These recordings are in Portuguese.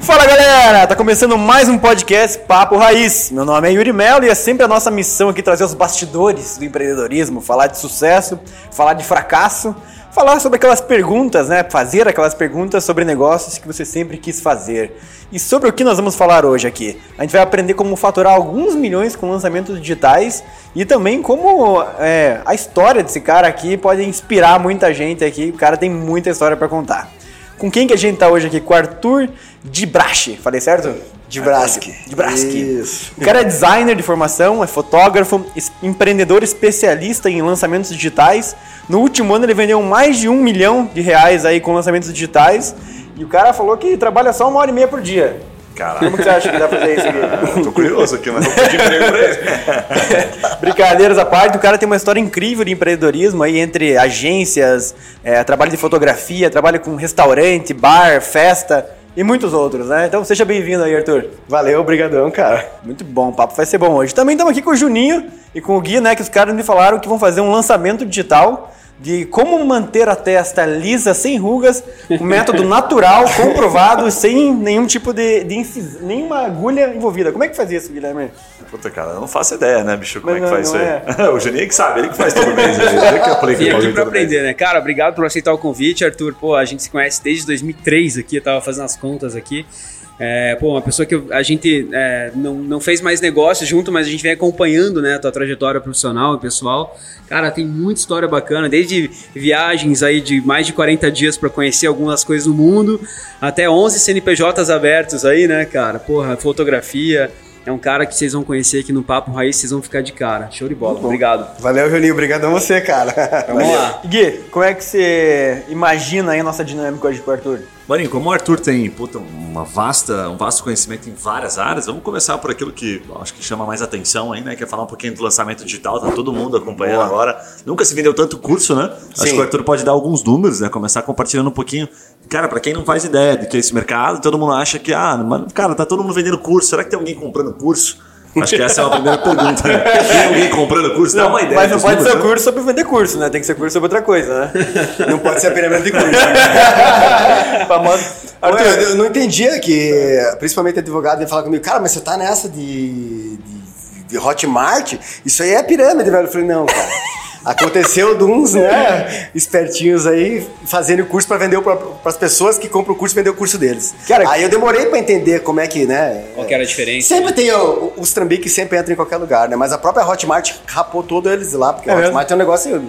Fala galera, tá começando mais um podcast Papo Raiz. Meu nome é Yuri Melo e é sempre a nossa missão aqui trazer os bastidores do empreendedorismo, falar de sucesso, falar de fracasso, falar sobre aquelas perguntas, né? Fazer aquelas perguntas sobre negócios que você sempre quis fazer. E sobre o que nós vamos falar hoje aqui? A gente vai aprender como faturar alguns milhões com lançamentos digitais e também como é, a história desse cara aqui pode inspirar muita gente aqui. O cara tem muita história para contar. Com quem que a gente tá hoje aqui? Com Arthur Dibrache. Falei certo? Dibraski. Dibraski. Isso. O cara é designer de formação, é fotógrafo, empreendedor especialista em lançamentos digitais. No último ano ele vendeu mais de um milhão de reais aí com lançamentos digitais. E o cara falou que trabalha só uma hora e meia por dia. Caralho. Como que você acha que dá pra fazer isso aqui? Eu tô curioso aqui, mas não pedi emprego pra ele. Brincadeiras à parte, o cara tem uma história incrível de empreendedorismo aí entre agências, é, trabalho de fotografia, trabalho com restaurante, bar, festa e muitos outros, né? Então seja bem-vindo aí, Arthur. Valeu, obrigadão, cara. Muito bom, o papo vai ser bom hoje. Também estamos aqui com o Juninho e com o Gui, né? Que os caras me falaram que vão fazer um lançamento digital de como manter a testa lisa, sem rugas, um método natural, comprovado, sem nenhum tipo de, de incis- nenhuma agulha envolvida. Como é que faz isso, Guilherme? Puta, cara, eu não faço ideia, né, bicho, como Mas é que não- faz não isso aí. o Juninho que sabe, ele que faz todo mês. Ele, ele que aplica aqui pra mês. aprender, né? Cara, obrigado por aceitar o convite, Arthur. Pô, a gente se conhece desde 2003 aqui, eu tava fazendo as contas aqui. É, pô, uma pessoa que a gente é, não, não fez mais negócio junto, mas a gente vem acompanhando, né, a tua trajetória profissional e pessoal. Cara, tem muita história bacana, desde viagens aí de mais de 40 dias pra conhecer algumas coisas do mundo, até 11 CNPJs abertos aí, né, cara? Porra, fotografia. É um cara que vocês vão conhecer aqui no Papo Raiz, vocês vão ficar de cara. Show de bola. Obrigado. Valeu, Juninho. Obrigadão você, cara. Vamos lá. Gui, como é que você imagina aí a nossa dinâmica hoje com o Arthur? Marinho, como o Arthur tem puta, uma vasta, um vasto conhecimento em várias áreas, vamos começar por aquilo que acho que chama mais atenção aí, né? Que é falar um pouquinho do lançamento digital, tá todo mundo acompanhando Boa. agora. Nunca se vendeu tanto curso, né? Acho Sim. que o Arthur pode dar alguns números, né? Começar compartilhando um pouquinho. Cara, pra quem não faz ideia do que é esse mercado, todo mundo acha que, ah, mas, cara, tá todo mundo vendendo curso, será que tem alguém comprando curso? Acho que essa é a primeira pergunta. Né? Tem alguém comprando curso? Dá uma ideia. Mas não pode ser números, né? curso sobre vender curso, né? Tem que ser curso sobre outra coisa, né? Não pode ser a pirâmide de curso. Famoso. Arthur, Arthur, eu não entendia que, principalmente advogado, ia falar comigo, cara, mas você tá nessa de, de, de Hotmart? Isso aí é pirâmide, velho. Eu falei, não, cara. Aconteceu de uns, né, espertinhos aí, fazendo curso pra vender para as pessoas que compram o curso e vender o curso deles. Cara, aí eu demorei pra entender como é que, né? Qual que era a diferença? Sempre tem o- os trambiques que sempre entram em qualquer lugar, né? Mas a própria Hotmart rapou todos eles lá, porque É a mesmo? Hotmart é um negócio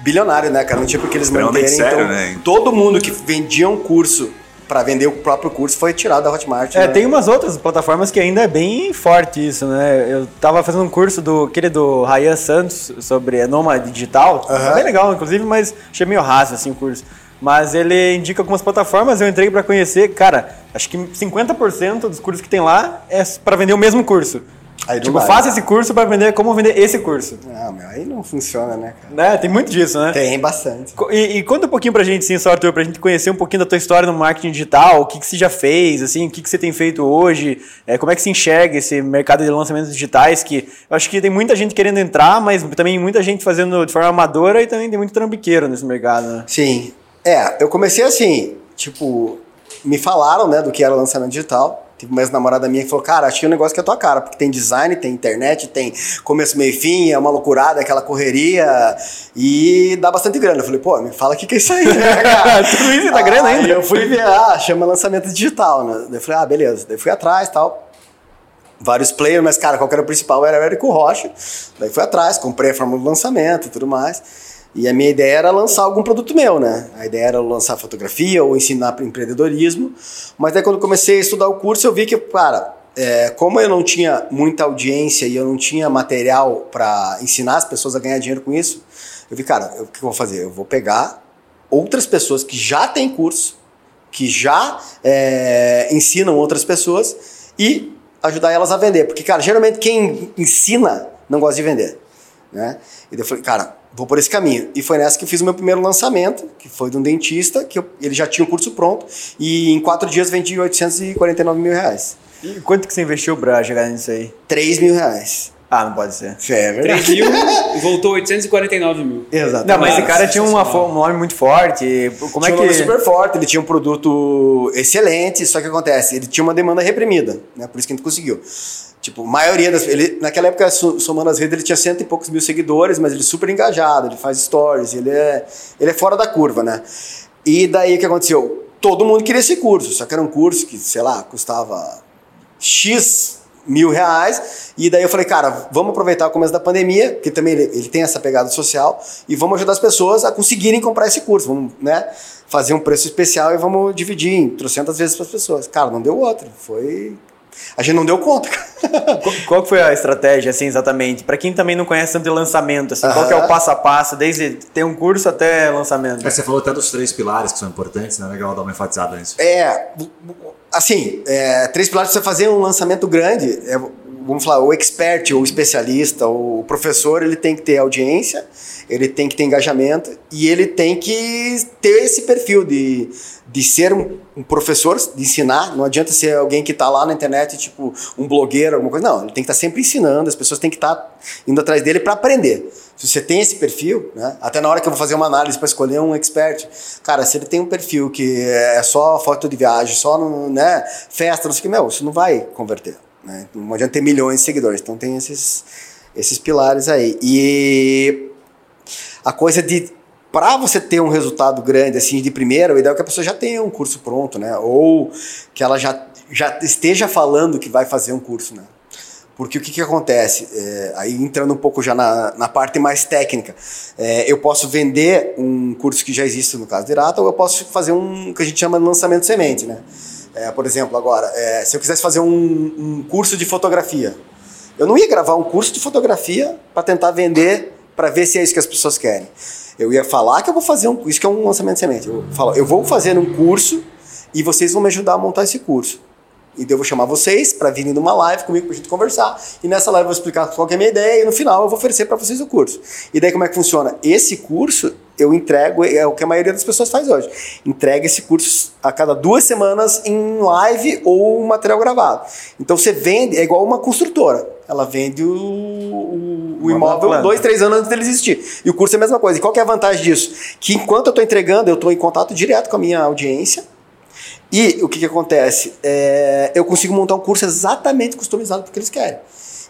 bilionário, né, cara? Não tinha porque eles Extremamente manterem. sério, então, né? todo mundo que vendia um curso pra vender o próprio curso foi tirado da Hotmart. É, né? tem umas outras plataformas que ainda é bem forte isso, né? Eu tava fazendo um curso do aquele do Rayan Santos sobre nômade digital. É bem legal, inclusive, mas achei meio raso assim o curso. Mas ele indica algumas plataformas, eu entrei pra conhecer, cara, acho que 50% dos cursos que tem lá é pra vender o mesmo curso. Aí tipo, vai. faça esse curso pra vender como vender esse curso. Ah, meu, aí não funciona, né, cara? Né? Tem muito disso, né? Tem bastante. E, e conta um pouquinho pra gente, sim, só, Arthur, pra gente conhecer um pouquinho da tua história no marketing digital, o que, que você já fez, assim, o que, que você tem feito hoje, é, como é que se enxerga esse mercado de lançamentos digitais, que eu acho que tem muita gente querendo entrar, mas também muita gente fazendo de forma amadora e também tem muito trambiqueiro nesse mercado, né? Sim. É, eu comecei assim, tipo, me falaram, né, do que era lançamento digital. Teve uma ex-namorada minha que falou, cara, achei um negócio que é a tua cara, porque tem design, tem internet, tem começo, meio e fim, é uma loucurada, aquela correria e dá bastante grana. Eu falei, pô, me fala o que, que é isso aí, né, cara? Tudo isso dá grana Aí ainda? eu fui ver, ah, chama lançamento digital, né? Daí eu falei, ah, beleza. Daí fui atrás e tal. Vários players, mas, cara, qual que era o principal? Era o Érico Rocha. Daí fui atrás, comprei a fórmula do lançamento e tudo mais. E a minha ideia era lançar algum produto meu, né? A ideia era lançar fotografia ou ensinar empreendedorismo. Mas daí quando comecei a estudar o curso, eu vi que, cara, é, como eu não tinha muita audiência e eu não tinha material para ensinar as pessoas a ganhar dinheiro com isso, eu vi, cara, o que eu vou fazer? Eu vou pegar outras pessoas que já têm curso, que já é, ensinam outras pessoas e ajudar elas a vender. Porque, cara, geralmente quem ensina não gosta de vender. Né? E daí eu falei, cara, vou por esse caminho. E foi nessa que eu fiz o meu primeiro lançamento, que foi de um dentista, que eu- ele já tinha o curso pronto, e em quatro dias vendi 849 mil reais. E quanto que você investiu pra chegar nisso aí? 3 mil reais. Ah, não pode ser. É 3 verdade. mil e voltou 849 mil. Exato. Não, mas esse cara tinha uma, um nome muito forte. Como tinha é um nome que. super forte, ele tinha um produto excelente, só que acontece, ele tinha uma demanda reprimida, né? Por isso que a gente conseguiu. Tipo, a maioria das. Ele, naquela época, so- somando as redes, ele tinha cento e poucos mil seguidores, mas ele é super engajado, ele faz stories, ele é, ele é fora da curva, né? E daí o que aconteceu? Todo mundo queria esse curso, só que era um curso que, sei lá, custava X mil reais. E daí eu falei, cara, vamos aproveitar o começo da pandemia, que também ele, ele tem essa pegada social, e vamos ajudar as pessoas a conseguirem comprar esse curso. Vamos, né? Fazer um preço especial e vamos dividir em trocentas vezes para as pessoas. Cara, não deu outra. Foi. A gente não deu conta. Qual- Qual que foi a estratégia, assim, exatamente? Pra quem também não conhece tanto de lançamento, assim, qual que é o passo a passo, desde ter um curso até lançamento? É, você falou até dos três pilares que são importantes, né? Legal dar uma enfatizada nisso. É, assim, é, três pilares para você fazer um lançamento grande, é, vamos falar, o expert, o especialista, o professor, ele tem que ter audiência, ele tem que ter engajamento e ele tem que ter esse perfil de, de ser um, professor, de ensinar. Não adianta ser alguém que está lá na internet, tipo um blogueiro, alguma coisa. Não, ele tem que estar sempre ensinando, as pessoas têm que estar indo atrás dele para aprender. Se você tem esse perfil, né? Até na hora que eu vou fazer uma análise para escolher um expert, cara, se ele tem um perfil que é só foto de viagem, só no, né, festa, não sei o que, meu, isso não vai converter. Né? Não adianta ter milhões de seguidores. Então tem esses, esses pilares aí. E a coisa de para você ter um resultado grande assim de primeira, o ideal é que a pessoa já tenha um curso pronto, né? Ou que ela já, já esteja falando que vai fazer um curso, né? Porque o que, que acontece? É, aí entrando um pouco já na, na parte mais técnica, é, eu posso vender um curso que já existe no caso de Irata, ou eu posso fazer um que a gente chama de lançamento semente, né? É, por exemplo, agora, é, se eu quisesse fazer um, um curso de fotografia, eu não ia gravar um curso de fotografia para tentar vender, para ver se é isso que as pessoas querem. Eu ia falar que eu vou fazer um isso que é um lançamento de semente. Eu falo, eu vou fazer um curso e vocês vão me ajudar a montar esse curso. E eu vou chamar vocês para virem numa live comigo pra gente conversar. E nessa live eu vou explicar qual é a minha ideia e no final eu vou oferecer para vocês o curso. E daí como é que funciona? Esse curso eu entrego, é o que a maioria das pessoas faz hoje. Entrega esse curso a cada duas semanas em live ou material gravado. Então você vende, é igual uma construtora. Ela vende o, o, o imóvel planta. dois, três anos antes dele existir. E o curso é a mesma coisa. E qual que é a vantagem disso? Que enquanto eu estou entregando, eu estou em contato direto com a minha audiência. E o que, que acontece? É, eu consigo montar um curso exatamente customizado porque eles querem.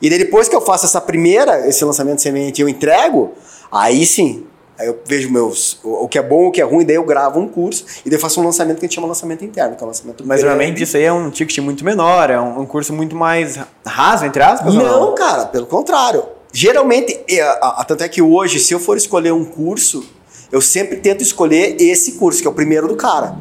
E depois que eu faço essa primeira, esse lançamento de semente eu entrego, aí sim, aí eu vejo meus, o, o que é bom, o que é ruim, daí eu gravo um curso e daí eu faço um lançamento que a gente chama lançamento interno, que é um lançamento Mas realmente isso aí é um ticket muito menor, é um, um curso muito mais raso, entre aspas? ou Não, cara, pelo contrário. Geralmente, é, tanto é que hoje, se eu for escolher um curso, eu sempre tento escolher esse curso, que é o primeiro do cara.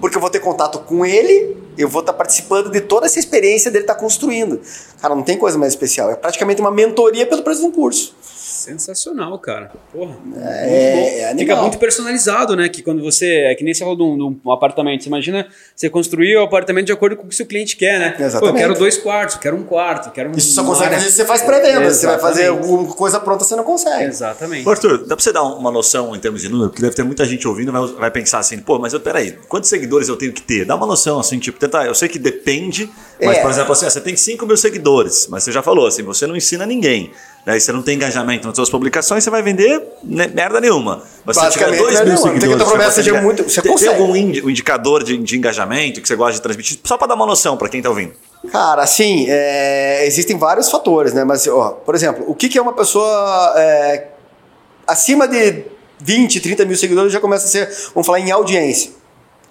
Porque eu vou ter contato com ele, eu vou estar participando de toda essa experiência dele estar construindo. Cara, não tem coisa mais especial. É praticamente uma mentoria pelo preço de um curso. Sensacional, cara. Porra. É, muito bom. é Fica muito personalizado, né? Que quando você. É que nem você falou de um, de um apartamento. Você imagina você construir o apartamento de acordo com o que o seu cliente quer, né? Pô, eu Exatamente. quero dois quartos, quero um quarto, quero um. Isso só consegue fazer se você faz pré-venda. Se você vai fazer Exatamente. alguma coisa pronta, você não consegue. Exatamente. Ô, Arthur, dá pra você dar uma noção em termos de número? Porque deve ter muita gente ouvindo e vai, vai pensar assim, pô, mas eu, peraí, quantos seguidores eu tenho que ter? Dá uma noção, assim, tipo, tentar. Eu sei que depende, mas, É. por exemplo, assim, ah, você tem 5 mil seguidores, mas você já falou, assim, você não ensina ninguém. Daí você não tem engajamento nas suas publicações, você vai vender né, merda nenhuma. Você tiver Basicamente, 2 merda mil nenhuma. Tem que seguidores. promessa você muito- você tem, consegue. algum indi- um indicador de, de engajamento que você gosta de transmitir? Só pra dar uma noção pra quem tá ouvindo. Cara, assim, é, existem vários fatores, né? Mas, ó, por exemplo, o que, que é uma pessoa é, acima de 20, 30 mil seguidores já começa a ser, vamos falar em audiência.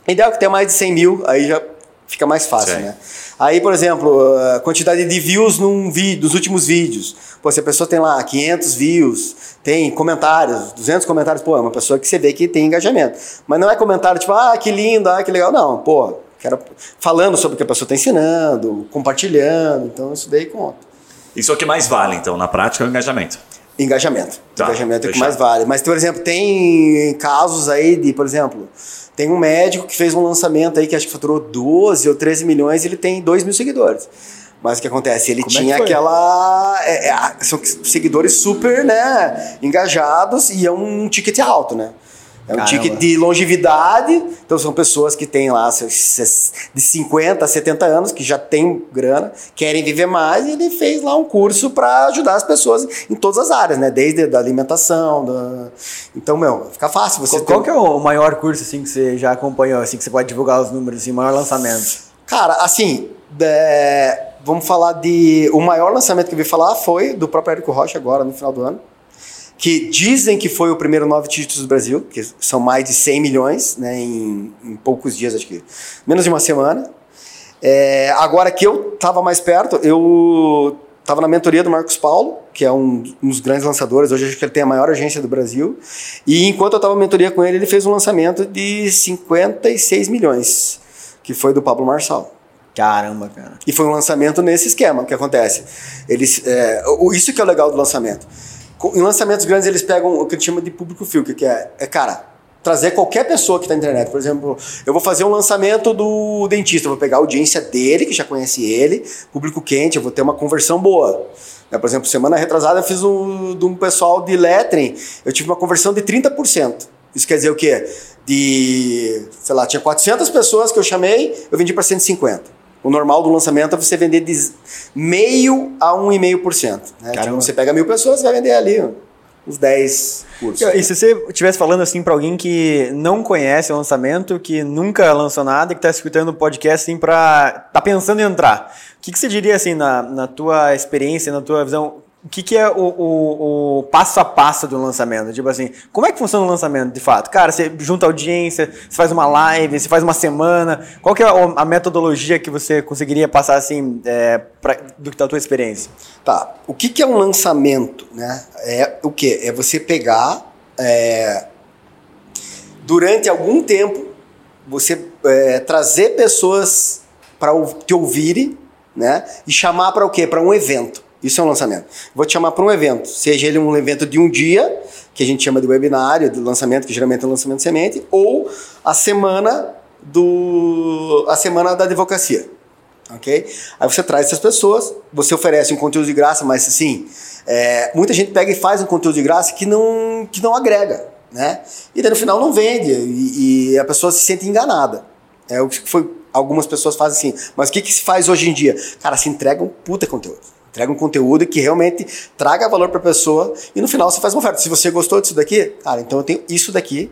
Ideal é que tenha mais de 100 mil, aí já fica mais fácil, Sim. né? Aí, por exemplo, a quantidade de views num vídeo, dos últimos vídeos. Pô, se a pessoa tem lá 500 views, tem comentários, 200 comentários, pô, é uma pessoa que você vê que tem engajamento. Mas não é comentário tipo, ah, que lindo, ah, que legal. Não, pô, quero falando sobre o que a pessoa está ensinando, compartilhando, então isso daí conta. Isso é o que mais vale, então, na prática, é o engajamento. Engajamento. Tá, Engajamento é o que mais vale. Mas, por exemplo, tem casos aí de, por exemplo, tem um médico que fez um lançamento aí que acho que faturou 12 ou 13 milhões e ele tem 2 mil seguidores. Mas o que acontece? Ele Como é tinha foi? aquela. é, é, são seguidores super, né? Engajados e é um ticket alto, né? É um Caramba. ticket de longevidade, então são pessoas que têm lá seus- de 50 a 70 anos, que já têm grana, querem viver mais, e ele fez lá um curso para ajudar as pessoas em todas as áreas, né? Desde da alimentação, da... então, meu, fica fácil você Qual, qual que é o maior curso assim que você já acompanhou, assim que você pode divulgar os números, assim, maior lançamento? Cara, assim, é, vamos falar de. O maior lançamento que eu vi falar foi do próprio Érico Rocha agora, no final do ano. Que dizem que foi o primeiro nove títulos do Brasil, que são mais de 100 milhões, né, em, em poucos dias, acho que menos de uma semana. É, agora que eu estava mais perto, eu estava na mentoria do Marcos Paulo, que é um, um dos grandes lançadores, hoje acho que ele tem a maior agência do Brasil. E enquanto eu estava na mentoria com ele, ele fez um lançamento de 56 milhões, que foi do Pablo Marçal. Caramba, cara. E foi um lançamento nesse esquema. O que acontece? Eles, é, isso que é o legal do lançamento. Em lançamentos grandes, eles pegam o que a gente chama de público filter, que é, é, cara, trazer qualquer pessoa que está na internet. Por exemplo, eu vou fazer um lançamento do dentista, vou pegar a audiência dele, que já conhece ele, público quente, eu vou ter uma conversão boa. Né, Por exemplo, semana retrasada eu fiz um, de um pessoal de lettering, eu tive uma conversão de 30%. Isso quer dizer o quê? De, sei lá, tinha 400 pessoas que eu chamei, eu vendi para 150. O normal do lançamento é você vender de meio a 1,5%. Né? Tipo, você pega mil pessoas, você vai vender ali ó, uns 10 cursos. E se você estivesse falando assim pra alguém que não conhece o lançamento, que nunca lançou nada e que tá escutando o podcast assim pra. tá pensando em entrar, o que, que você diria assim na, na tua experiência, na tua visão? O que, que é o, o, o passo a passo do lançamento? Tipo assim, como é que funciona o lançamento de fato? Cara, você junta audiência, você faz uma live, você faz uma semana. Qual que é a, a metodologia que você conseguiria passar assim é, pra, do, da tua experiência? Tá. O que, que é um lançamento? Né? É o que? É você pegar é, durante algum tempo você é, trazer pessoas para te ouvirem, né? E chamar para o quê? Para um evento. Isso é um lançamento. Vou te chamar para um evento, seja ele um evento de um dia, que a gente chama de webinário, de lançamento, que geralmente é um lançamento semente, ou a semana do a semana da advocacia ok? Aí você traz essas pessoas, você oferece um conteúdo de graça, mas assim, é, muita gente pega e faz um conteúdo de graça que não, que não agrega, né? E daí no final não vende e, e a pessoa se sente enganada. É o que foi, algumas pessoas fazem assim, mas o que, que se faz hoje em dia? Cara, se entrega um puta conteúdo. Entrega um conteúdo que realmente traga valor para a pessoa e no final você faz uma oferta. Se você gostou disso daqui, cara, então eu tenho isso daqui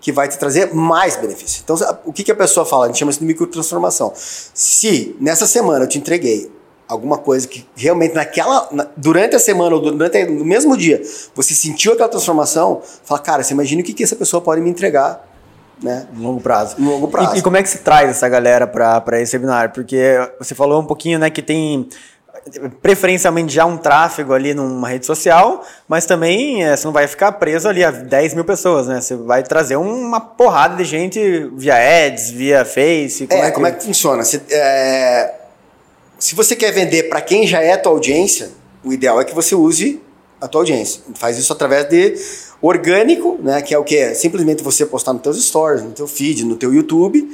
que vai te trazer mais benefício. Então, o que, que a pessoa fala? A gente chama isso de microtransformação. Se nessa semana eu te entreguei alguma coisa que realmente naquela na- durante a semana ou durante no mesmo dia você sentiu aquela transformação, fala, cara, você imagina o que, que essa pessoa pode me entregar, né? No longo prazo. No longo prazo. E, e como é que se traz essa galera para esse webinar? Porque você falou um pouquinho, né, que tem preferencialmente já um tráfego ali numa rede social, mas também eh, você não vai ficar preso ali a 10 mil pessoas, né? Você vai trazer uma porrada de gente via ads, via Face. Como é, é, como é que funciona? Se, é, se você quer vender para quem já é tua audiência, o ideal é que você use a tua audiência. Faz isso através de orgânico, né, que é o que simplesmente você postar nos teus stories, no teu feed, no teu YouTube,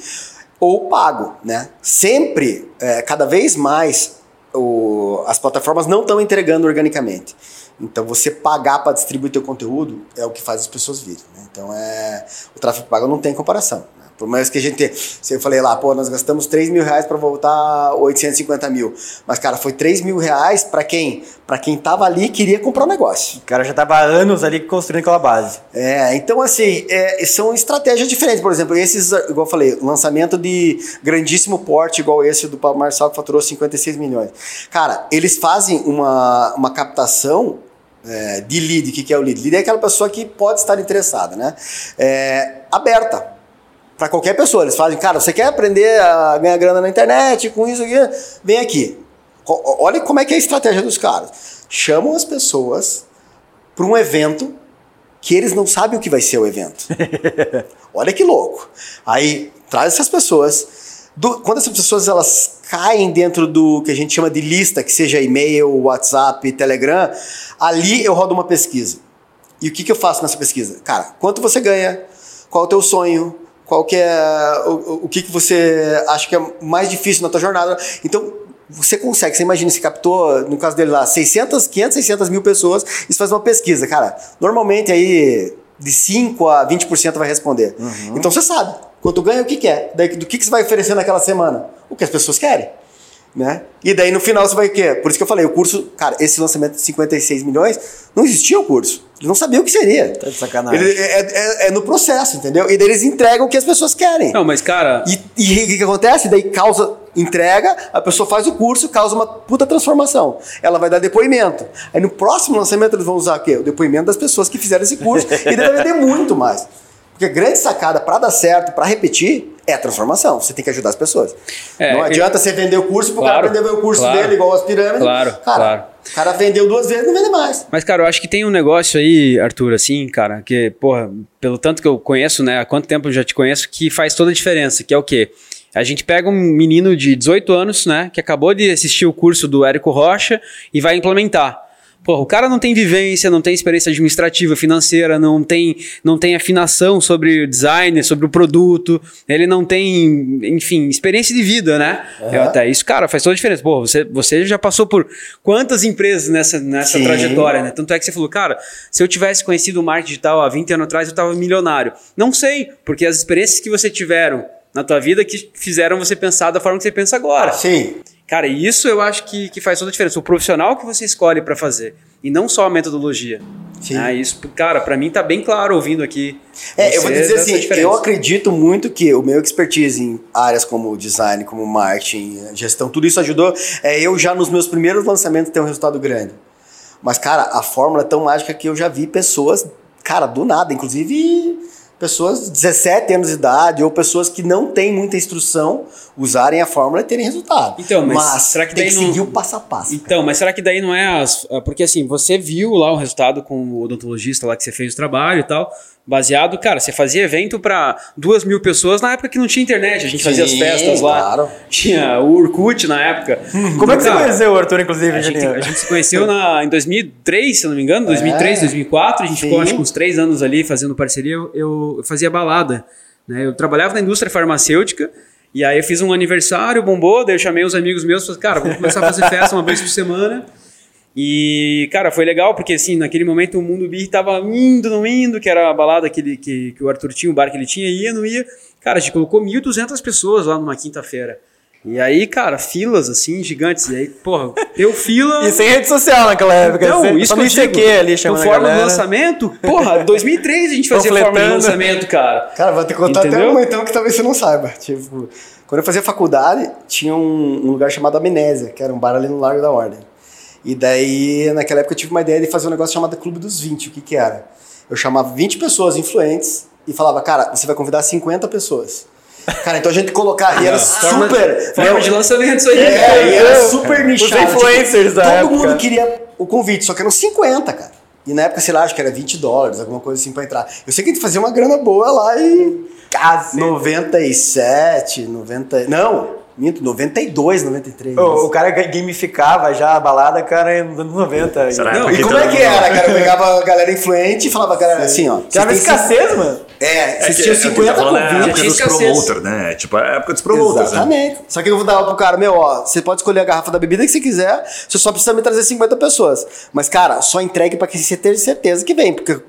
ou pago, né? Sempre, é, cada vez mais, o- as plataformas não estão entregando organicamente. Então, você pagar para distribuir teu conteúdo é o que faz as pessoas virem. Né? Então, é, o tráfego pago não tem comparação. Né? Por mais que a gente. Se eu falei lá, pô, nós gastamos 3 mil reais para voltar 850 mil. Mas, cara, foi 3 mil reais para quem? Para quem tava ali e queria comprar um negócio. O cara já tava há anos ali construindo aquela base. É, então assim, é, são estratégias diferentes. Por exemplo, esses, igual eu falei, lançamento de grandíssimo porte, igual esse do Pablo Marçal, que faturou 56 milhões. Cara, eles fazem uma, uma captação é, de lead. O que, que é o lead? Lead é aquela pessoa que pode estar interessada, né? É, aberta. Para qualquer pessoa. Eles fazem, cara, você quer aprender a ganhar grana na internet com isso aqui? Vem aqui. Olha como é que é a estratégia dos caras. Chamam as pessoas para um evento que eles não sabem o que vai ser o evento. Olha que louco. Aí traz essas pessoas. Do- quando essas pessoas elas caem dentro do que a gente chama de lista, que seja e-mail, WhatsApp, Telegram, ali eu rodo uma pesquisa. E o que, que eu faço nessa pesquisa? Cara, quanto você ganha? Qual é o teu sonho? Qual que é o, o- que, que você acha que é mais difícil na tua jornada? Então, você consegue, você imagina, você captou, no caso dele lá, 600, 500, 600 mil pessoas, e você faz uma pesquisa. Cara, normalmente aí de 5 a 20% vai responder. Então você sabe quanto ganha, o que quer. Daí, do que, que você vai oferecer naquela semana? O que as pessoas querem. Né? E daí no final você vai o quê? Por isso que eu falei, o curso, cara, esse lançamento de 56 milhões, não existia o curso. Eles não sabiam o que seria. Tá de sacanagem. Ele- é, é- é no processo, entendeu? E daí eles entregam o que as pessoas querem. Não, mas cara, E e o que, que acontece? Daí causa, entrega, a pessoa faz o curso, causa uma puta transformação. Ela vai dar depoimento. Aí no próximo lançamento eles vão usar o quê? O depoimento das pessoas que fizeram esse curso. e daí vai vender muito mais. Porque a grande sacada para dar certo, para repetir, é a transformação. Você tem que ajudar as pessoas. É, não eu- adianta você vender o curso pro Claro, cara vender o curso claro, dele igual as pirâmides. claro, cara, claro. o cara vendeu duas vezes, não vende mais. Mas, cara, eu acho que tem um negócio aí, Arthur, assim, cara, que, porra, pelo tanto que eu conheço, né, há quanto tempo eu já te conheço, que faz toda a diferença, que é o quê? A gente pega um menino de 18 anos, né, que acabou de assistir o curso do Érico Rocha e vai implementar. Porra, o cara não tem vivência, não tem experiência administrativa, financeira, não tem, não tem afinação sobre o design, sobre o produto, ele não tem, enfim, experiência de vida, né? Eu até isso, cara, faz toda a diferença. Pô, você, você já passou por quantas empresas nessa, nessa Sim. trajetória, né? Tanto é que você falou, cara, se eu tivesse conhecido o marketing digital há 20 anos atrás, eu tava milionário. Não sei, porque as experiências que você tiveram na tua vida que fizeram você pensar da forma que você pensa agora. Sim. Cara, e isso eu acho que, que faz toda a diferença. O profissional que você escolhe pra fazer. E não só a metodologia. Sim. Ah, isso, cara, pra mim tá bem claro ouvindo aqui. É, eu vou dizer assim, diferença. eu acredito muito que o meu expertise em áreas como design, como marketing, gestão, tudo isso ajudou. É, eu já nos meus primeiros lançamentos ter um resultado grande. Mas, cara, a fórmula é tão mágica que eu já vi pessoas, cara, do nada, inclusive pessoas de 17 anos de idade ou pessoas que não têm muita instrução usarem a fórmula e terem resultado. Então, mas será que tem que não- seguir o passo a passo. Então, mas será que daí não é as. ah, Porque assim, você viu lá o resultado com o odontologista lá que você fez o trabalho e tal. Baseado, cara, você fazia evento pra duas mil pessoas na época que não tinha internet. A gente fazia as Sim, festas lá. claro. Tinha o Urkut na época. Como é que você conheceu o Arthur, inclusive, A gente, a gente se conheceu na, em 2003, se não me engano, 2003, É. 2004. A gente ficou Sim. acho que uns três anos ali fazendo parceria. Eu, eu fazia balada. Né? Eu trabalhava na indústria farmacêutica. E aí eu fiz um aniversário, bombou. Daí eu chamei os amigos meus. Falei, cara, vamos começar a fazer festa uma vez por semana. E, cara, foi legal porque, assim, naquele momento o Mundo Beer tava indo, não indo, que era a balada que, ele, que, que o Arthur tinha, o bar que ele tinha, ia, não ia. Cara, a gente colocou 1.200 pessoas lá numa quinta-feira. E aí, cara, filas, assim, gigantes. E aí, porra, deu fila... E sem rede social naquela época. Não, Você- isso só que eu digo. ICQ ali, chamando no a fórum do galera. lançamento, porra, 2003 a gente fazia fórum de Panfletando. lançamento, cara. Cara, vou te contar até Entendeu? uma então que talvez você não saiba. Tipo, quando eu fazia faculdade, tinha um, um lugar chamado Amnésia, que era um bar ali no Largo da Ordem. E daí, naquela época, eu tive uma ideia de fazer um negócio chamado Clube dos 20. O que que era? Eu chamava 20 pessoas influentes e falava, cara, você vai convidar 50 pessoas. Cara, então a gente colocar. E era Forma- super. Forma Não, de lançamento isso aí. é, e era super nichado. influencers tipo, da todo época. mundo queria o convite, só que eram 50, cara. E na época, sei lá, acho que era 20 dólares, alguma coisa assim pra entrar. Eu sei que a gente fazia uma grana boa lá em Cacete. 97, 90. Não, minto, 92, 93. O, o cara gamificava já a balada, cara, nos anos 90. Será? Não, E como é que era, cara? Eu pegava a galera influente e falava, cara, assim, ó. Têm escassez, mano. cin- É, É vocês que, tinham é que 50 tá falando é a convites. época dos promoters, né? Tipo, a época dos promoters, né? Exatamente. Só que eu vou dar pro cara, meu, ó, você pode escolher a garrafa da bebida que você quiser, você só precisa me trazer 50 pessoas. Mas, cara, só entregue pra quem você ter certeza que vem, porque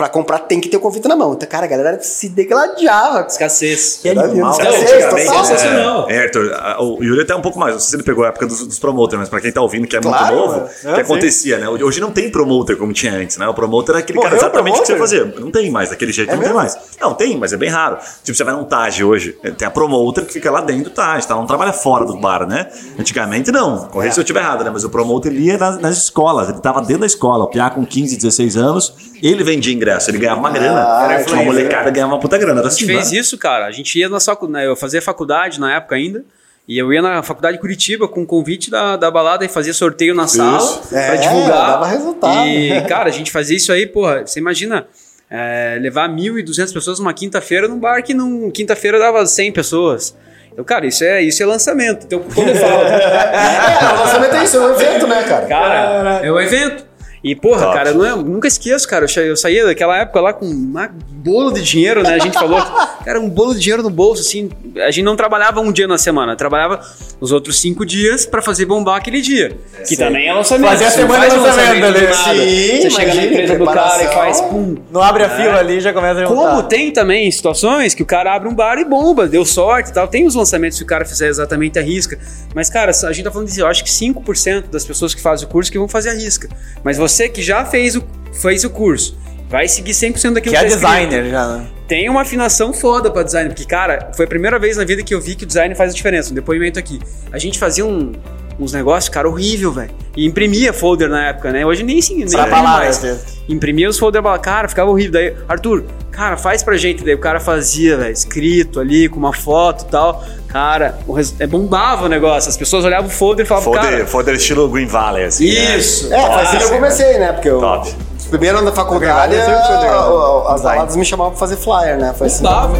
pra comprar tem que ter o convite na mão. Então, cara, a galera se degladiava. Escassez. Que animal. Escassez, total. sensacional. É, Arthur, a- o Yuri até um pouco mais. Não sei se ele pegou a época dos, dos promoters, mas pra quem tá ouvindo que é Claro, muito novo, o É, que acontecia, né? Hoje não tem promoter como tinha antes, né? O promoter é aquele Morreu cara exatamente o que você fazia. Não tem mais, daquele jeito É não tem mesmo? mais. Não, tem, mas é bem raro. Tipo, você vai num Taj hoje, tem a promoter que fica lá dentro do Taj, tá? Não trabalha fora do bar, né? Antigamente não. Corrija se eu estiver errado, né? Mas o promoter ele ia nas, nas escolas, ele tava dentro da escola. O Piá com 15, 16 anos, ele vendia ingresso, ele ganhava uma grana. Ah, Era uma molecada ganhava uma puta grana. Era A gente assim, fez né? isso, cara. A gente ia na sua, né, eu fazia faculdade na época ainda. E eu ia na faculdade de Curitiba com convite da, da balada e fazia sorteio na sala pra É, divulgar. dava resultado. E, cara, a gente fazia isso aí, porra. Você imagina é, levar 1.200 pessoas numa quinta-feira num bar que num quinta-feira dava 100 pessoas. Então, cara, isso é, isso é lançamento. Então, quando eu falo. É, o lançamento é isso, é um evento, né, cara? Cara, é o evento. E, porra, Top. cara, eu, não- eu nunca esqueço, cara. Eu, sa- eu saía daquela época lá com um bolo de dinheiro, né? A gente falou, cara, um bolo de dinheiro no bolso, assim. A gente não trabalhava um dia na semana, trabalhava os outros cinco dias pra fazer bombar aquele dia. Que também é lançamento. Fazer a semana de lançamento ali. Sim, Você chega na imagina, empresa do cara e faz, pum, Não abre a fila ali e já começa a juntar. como tem também situações que o cara abre um bar e bomba, deu sorte e tal. Tem os lançamentos que o cara fizer exatamente a risca. Mas, cara, a gente tá falando de, eu acho que 5% das pessoas que fazem o curso que vão fazer a risca. Mas você que já fez o, fez o curso, vai seguir 100% daquilo Que é tá escrito. designer já, né? Tem uma afinação foda pra design, porque, cara, foi a primeira vez na vida que eu vi que o design faz a diferença. Um depoimento aqui. A gente fazia um- uns negócios, cara, horrível, velho. E imprimia folder na época, né? Hoje nem sim, nem Pra falar, mais. né? Imprimia os folder, cara, ficava horrível. Daí, Arthur, cara, faz pra gente. Daí o cara fazia, velho, escrito ali, com uma foto e tal. Cara, é, bombava o negócio. As pessoas olhavam o folder e falavam, Folder, cara, folder estilo Green Valley, assim. né? isso. É, foi assim que eu comecei, né? Porque eu. Top. Primeiro ano da faculdade, a- a- as baladas me chamavam pra fazer flyer, né? Foi assim. Bombava.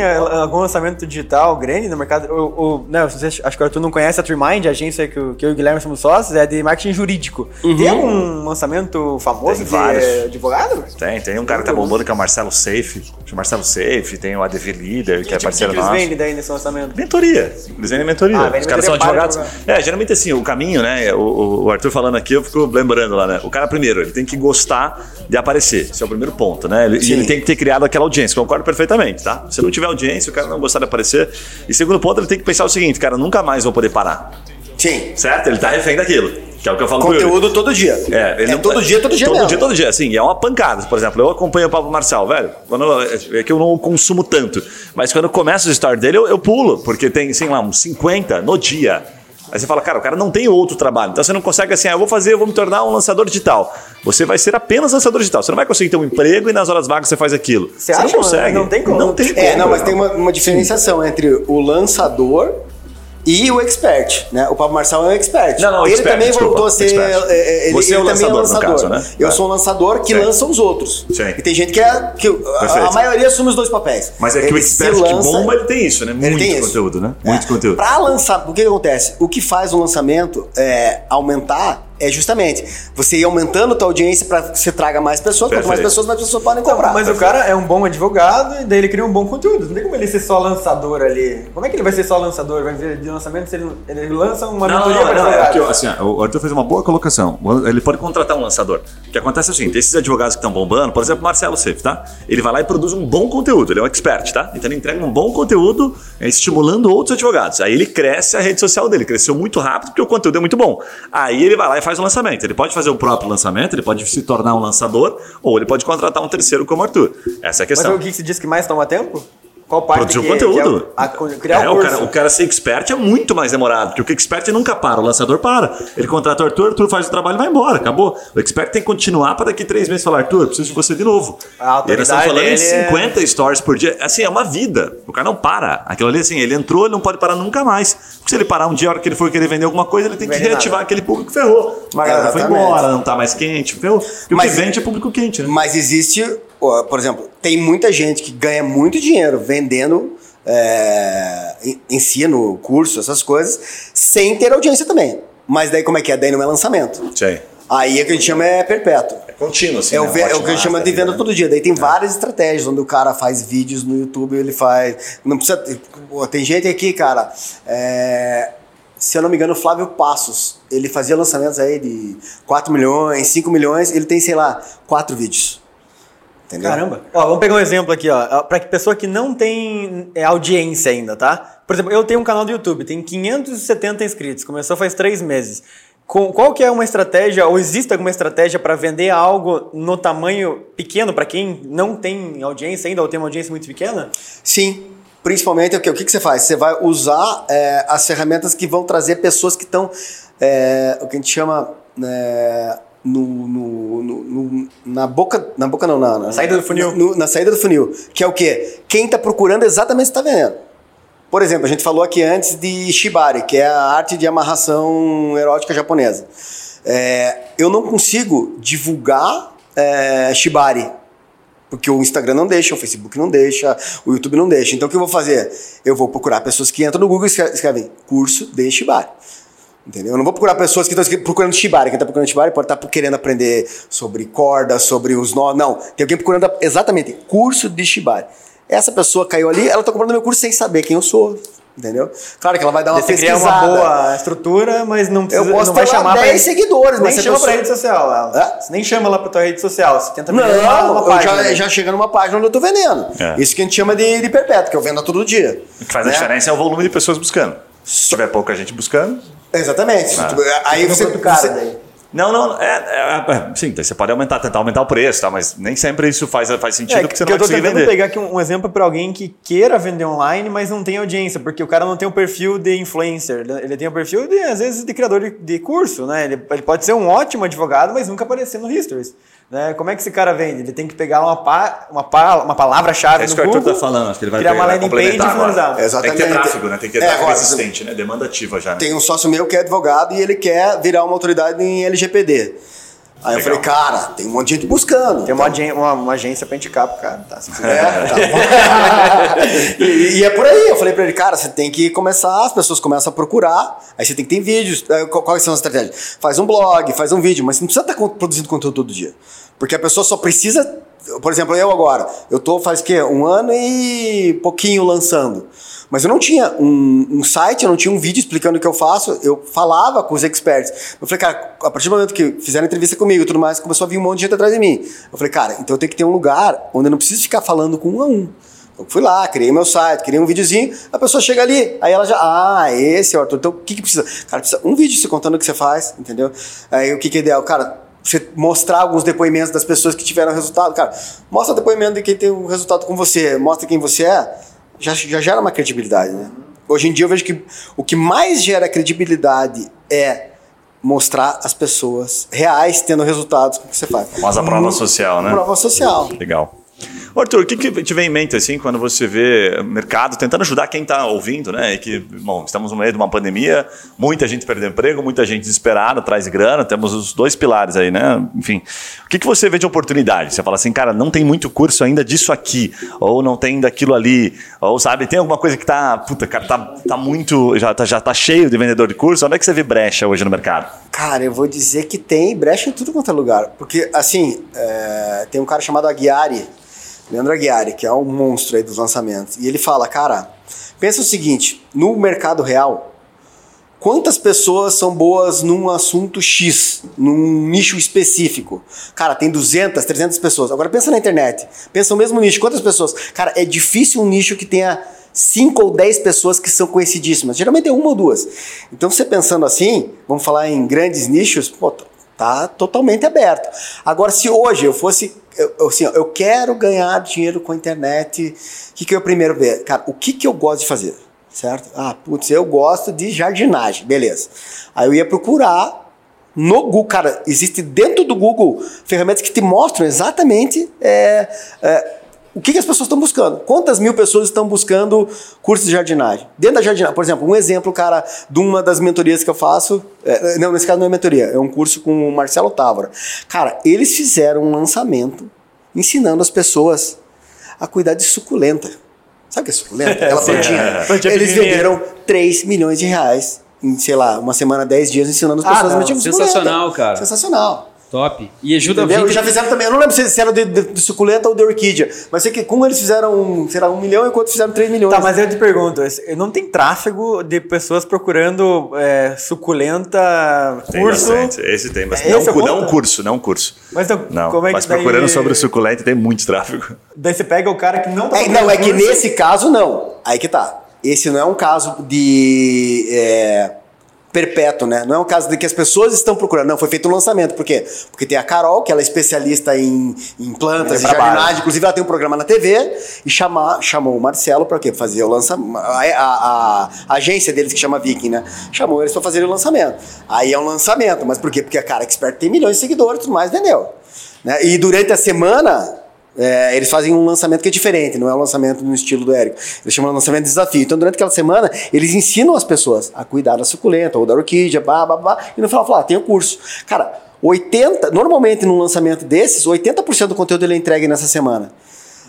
Tem, algum lançamento digital grande no mercado? O, o, não, você, acho que o Arthur não conhece a Trimind, a agência que, o- que eu e o Guilherme somos sócios, é de marketing jurídico. Tem algum lançamento famoso Tem de vários. advogado? Tem, tem um cara que tá bombando que é o Marcelo Safe. O Marcelo Safe, tem o ADV Leader, que é tipo parceiro que eles nosso. vendem daí nesse lançamento? Mentoria. Design é mentoria. Ah, vende Os caras são advogados. advogado. É, geralmente assim, o caminho, né? O, o- Arthur falando aqui, eu fico lembrando lá, né? O cara, primeiro, ele tem que gostar de aparecer. Esse é o primeiro ponto, né? Ele, e ele tem que ter criado aquela audiência. Concordo perfeitamente, tá? Se não tiver audiência, o cara não gostar de aparecer. E segundo ponto, ele tem que pensar o seguinte, cara, nunca mais vou poder parar. Sim. Certo? Ele tá refém daquilo. Que é o que eu falo. Conteúdo todo dia. É, ele é não- todo dia, todo dia Todo mesmo. dia, todo dia, assim, é uma pancada. Por exemplo, eu acompanho o Pablo Marçal, velho. Quando eu- é que eu não consumo tanto. Mas quando começo o story dele, eu, eu pulo, porque tem, sei lá, uns 50 no dia. Aí você fala, cara, o cara não tem outro trabalho. Então você não consegue assim, ah, eu vou fazer, eu vou me tornar um lançador digital. Você vai ser apenas lançador digital. Você não vai conseguir ter um emprego e nas horas vagas você faz aquilo. Você não acha, mano? consegue. Não tem como. Não tem É, como, não, mas não. tem uma, uma diferenciação entre o lançador e o expert, né? O Pablo Marçal é um expert. Não, não, ele expert, também desculpa, voltou a ser. expert. é, é, Ele, Você é o ele também lançador, é no lançador. caso, né? Eu É. sou um lançador que Sim. lança os outros. Sim. E tem gente que é. Que, a, a maioria assume os dois papéis. Mas é que o Ele se expert que lança- bomba, ele tem isso, né? Ele Muito isso. conteúdo, né? Muito É. conteúdo. Pra lançar, o que, que acontece? O que faz o lançamento é, aumentar é justamente você ir aumentando a tua audiência para que você traga mais pessoas. Quanto mais Perfeito. pessoas, mais pessoas podem comprar. Mas o cara é um bom advogado e daí ele cria um bom conteúdo. Não tem como ele ser só lançador ali. Como é que ele vai ser só lançador? Vai vir de lançamento se ele, ele lança uma Não, mentoria não, para é assim, o Arthur fez uma boa colocação. Ele pode contratar um lançador. O que acontece é o seguinte: esses advogados que estão bombando, por exemplo, Marcelo Seif, tá? Ele vai lá e produz um bom conteúdo. Ele é um expert, tá? Então ele entrega um bom conteúdo, é, estimulando outros advogados. Aí ele cresce a rede social dele. Cresceu muito rápido porque o conteúdo é muito bom. Aí ele vai lá e faz o lançamento. Ele pode fazer o próprio lançamento, ele pode se tornar um lançador, ou ele pode contratar um terceiro como Arthur. Essa é a Mas questão. o que se diz que mais toma tempo? Qual parte Produzir o que, conteúdo. que é o- a- criar é, o o, cara, o cara ser expert é muito mais demorado, porque o expert nunca para, o lançador para. Ele contrata o Arthur, o Arthur faz o trabalho e vai embora, acabou. O expert tem que continuar para daqui três meses falar, Arthur, preciso de você de novo. A e nós estamos falando em dele é- 50 stories por dia. Assim, é uma vida. O cara não para. Aquilo ali, assim, ele entrou, ele não pode parar nunca mais. Porque se ele parar um dia, a hora que ele for querer vender alguma coisa, ele tem que reativar nada. aquele público que ferrou. Uma galera foi embora, não tá mais quente, ferrou. E o Mas- que vende é público quente, né? Mas existe, por exemplo, tem muita gente que ganha muito dinheiro vendendo é, en- ensino, curso, essas coisas, sem ter audiência também. Mas daí como é que é? Daí não é lançamento. Sei. Aí é que a gente chama é perpétuo. É contínuo, assim. É o, né? é o que a gente chama de venda né? todo dia. Daí tem várias estratégias onde o cara faz vídeos no YouTube, ele faz. Não precisa. pô, Tem gente aqui, cara. é, se eu não me engano, o Flávio Passos. Ele fazia lançamentos aí de 4 milhões, 5 milhões, ele tem, sei lá, 4 vídeos. Entendeu? Caramba. Ó, vamos pegar um exemplo aqui, ó. Pra pessoa que não tem é, audiência ainda, tá? Por exemplo, eu tenho um canal do YouTube, tem 570 inscritos, começou faz três meses. Com, qual que é uma estratégia, ou existe alguma estratégia para vender algo no tamanho pequeno para quem não tem audiência ainda, ou tem uma audiência muito pequena? Sim. Principalmente o que, o que, que você faz? Você vai usar é, as ferramentas que vão trazer pessoas que estão. é, o que a gente chama. No, no- no- na boca. Na boca não, na, na saída do funil. no- na saída do funil. Que é o quê? Quem está procurando exatamente o que está vendendo. Por exemplo, a gente falou aqui antes de Shibari, que é a arte de amarração erótica japonesa. É, eu não consigo divulgar é, Shibari Porque o Instagram não deixa, o Facebook não deixa, o YouTube não deixa. Então o que eu vou fazer? Eu vou procurar pessoas que entram no Google e escre- escrevem curso de Shibari. Entendeu? Eu não vou procurar pessoas que estão procurando Shibari. Quem está procurando Shibari pode estar querendo aprender sobre corda, sobre os nó. Não. Tem alguém procurando exatamente curso de Shibari. Essa pessoa caiu ali, ela está comprando meu curso sem saber quem eu sou. Entendeu? Claro que ela vai dar uma Você pesquisada. uma boa estrutura, mas não precisa, Eu posso não vai ter lá chamar 10 pra seguidores, nem a chama pra pessoa- rede social. ela. Você nem chama lá pra tua rede social. Você tenta vender uma, Não, uma eu página. já, né? já chega numa página onde eu tô vendendo. É. Isso que a gente chama de, de perpétuo, que eu vendo todo dia. O que faz a Né? diferença é o volume de pessoas buscando. Se tiver pouca gente buscando. Exatamente. Ah. Tipo, Aí você, caro você- daí. Não, não, é, é, é, sim, você pode aumentar, tentar aumentar o preço, tá? Mas nem sempre isso faz, faz sentido É, porque você que não eu vai tô conseguir tentando vender. pegar aqui um, um exemplo para alguém que queira vender online, mas não tem audiência, porque o cara não tem o perfil de influencer. Ele, ele tem o perfil, de, às vezes, de criador de, de curso, né? Ele, ele pode ser um ótimo advogado, mas nunca aparecer no Histories. Né? Como é que esse cara vende? Ele tem que pegar uma, pa, uma, pa, uma palavra-chave É isso no que o Arthur Google, tá falando, acho que ele vai criar uma landing page e finalizar. Exatamente. Tem que ter tráfego, né? Tem que ter É, tráfego agora, existente, né? Demanda ativa já, né? Tem um sócio meu que é advogado e ele quer virar uma autoridade em LGPD. Aí eu Legal. falei, cara, tem um monte de gente buscando. Tem uma, agen- uma, uma agência para indicar pro cara. Tá, se quiser. É, tá bom. e, e é por aí. Eu falei pra ele, cara, você tem que começar, as pessoas começam a procurar, aí você tem que ter vídeos. eh, qual- Quais são as estratégias? Faz um blog, faz um vídeo, mas você não precisa estar produzindo conteúdo todo dia. Porque a pessoa só precisa. Por exemplo, eu agora, eu tô faz o quê? Um ano e pouquinho lançando. Mas eu não tinha um, um site, eu não tinha um vídeo explicando o que eu faço, eu falava com os experts. Eu falei, cara, a partir do momento que fizeram entrevista comigo e tudo mais, começou a vir um monte de gente atrás de mim. Eu falei, cara, então eu tenho que ter um lugar onde eu não preciso ficar falando com um a um. Eu fui lá, criei meu site, criei um videozinho, a pessoa chega ali, aí ela já, ah, esse é o Arthur, então o que, que precisa? Cara, precisa um vídeo se contando o que você faz, entendeu? Aí o que, que é ideal? Cara, você mostrar alguns depoimentos das pessoas que tiveram resultado, cara, mostra depoimento de quem tem um resultado com você, mostra quem você é, já, já gera uma credibilidade, né? Hoje em dia eu vejo que o que mais gera credibilidade é mostrar as pessoas reais tendo resultados com o que você faz. Mas a prova social, né? Prova social. Legal. Arthur, o que, que te vem em mente assim quando você vê mercado tentando ajudar quem está ouvindo, né? E que, bom, estamos no meio de uma pandemia, muita gente perdeu emprego, muita gente desesperada, de grana, temos os dois pilares aí, né? Enfim, o que, que você vê de oportunidade? Você fala assim, cara, não tem muito curso ainda disso aqui, ou não tem daquilo ali, ou sabe, tem alguma coisa que tá, puta, cara, tá, tá muito, já tá, já tá cheio de vendedor de curso, onde é que você vê brecha hoje no mercado? Cara, eu vou dizer que tem brecha em tudo quanto é lugar. Porque, assim, é, tem um cara chamado Aguiari, Leandro Aguiari, que é um monstro aí dos lançamentos. E ele fala, cara, pensa o seguinte, no mercado real, quantas pessoas são boas num assunto X, num nicho específico? Cara, tem 200, 300 pessoas. Agora pensa na internet, pensa no mesmo nicho, quantas pessoas? Cara, é difícil um nicho que tenha 5 ou 10 pessoas que são conhecidíssimas. Geralmente é uma ou duas. Então, você pensando assim, vamos falar em grandes nichos, pô, tá totalmente aberto. Agora, se hoje eu fosse, eu, assim, eu quero ganhar dinheiro com a internet, o que, que eu primeiro ver? Cara, o que, que eu gosto de fazer? Certo? Ah, putz, eu gosto de jardinagem, beleza. Aí eu ia procurar no Google, cara, existe dentro do Google ferramentas que te mostram exatamente é, é, o que, que as pessoas estão buscando. Quantas mil pessoas estão buscando curso de jardinagem? Dentro da jardinagem, por exemplo, um exemplo, cara, de uma das mentorias que eu faço. é, não, nesse caso não é mentoria, é um curso com o Marcelo Távora. Cara, eles fizeram um lançamento ensinando as pessoas a cuidar de suculenta. Sabe o que é suculenta? Aquela plantinha. é. Plantinha Eles venderam 3 milhões de reais em, sei lá, uma semana, 10 dias ensinando as Ah, pessoas a não. mexer com suculenta. Sensacional, cara. Sensacional. Top. E ajuda Entendeu? 20 E já fizeram também, eu não lembro se era de, de, de suculenta ou de orquídea, mas sei que com eles fizeram, sei lá, um milhão e quanto fizeram 3 milhões. Tá, mas eu te pergunto, não tem tráfego de pessoas procurando é, suculenta Tem curso? bastante, esse tem bastante. Esse Não, não um curso, não um curso. Mas então, Não, como é que mas daí- procurando sobre o suculento tem muito tráfego. Daí você pega o cara que não tá É, procurando não, é que curso, nesse caso não. Aí que tá. Esse não é um caso de é, perpétuo, né? Não é um caso de que as pessoas estão procurando. Não, foi feito um lançamento. Por quê? Porque tem a Carol, que ela é especialista em, em plantas É e jardinagem. Inclusive, ela tem um programa na TV e chama, chamou o Marcelo para quê? Fazer o lançamento. A, a- a agência deles, que chama Viking, né? Chamou eles para fazer o lançamento. Aí é um lançamento. Mas por quê? Porque a cara expert tem milhões de seguidores e tudo mais, vendeu. Né? E durante a semana, é, eles fazem um lançamento que é diferente, não é um lançamento no estilo do Érico. Eles chamam de lançamento de desafio. Então, durante aquela semana, eles ensinam as pessoas a cuidar da suculenta ou da orquídea, blá, blá, blá, e no final falam, ah, tem o curso. Cara, 80, normalmente num lançamento desses, 80% do conteúdo ele é entregue nessa semana.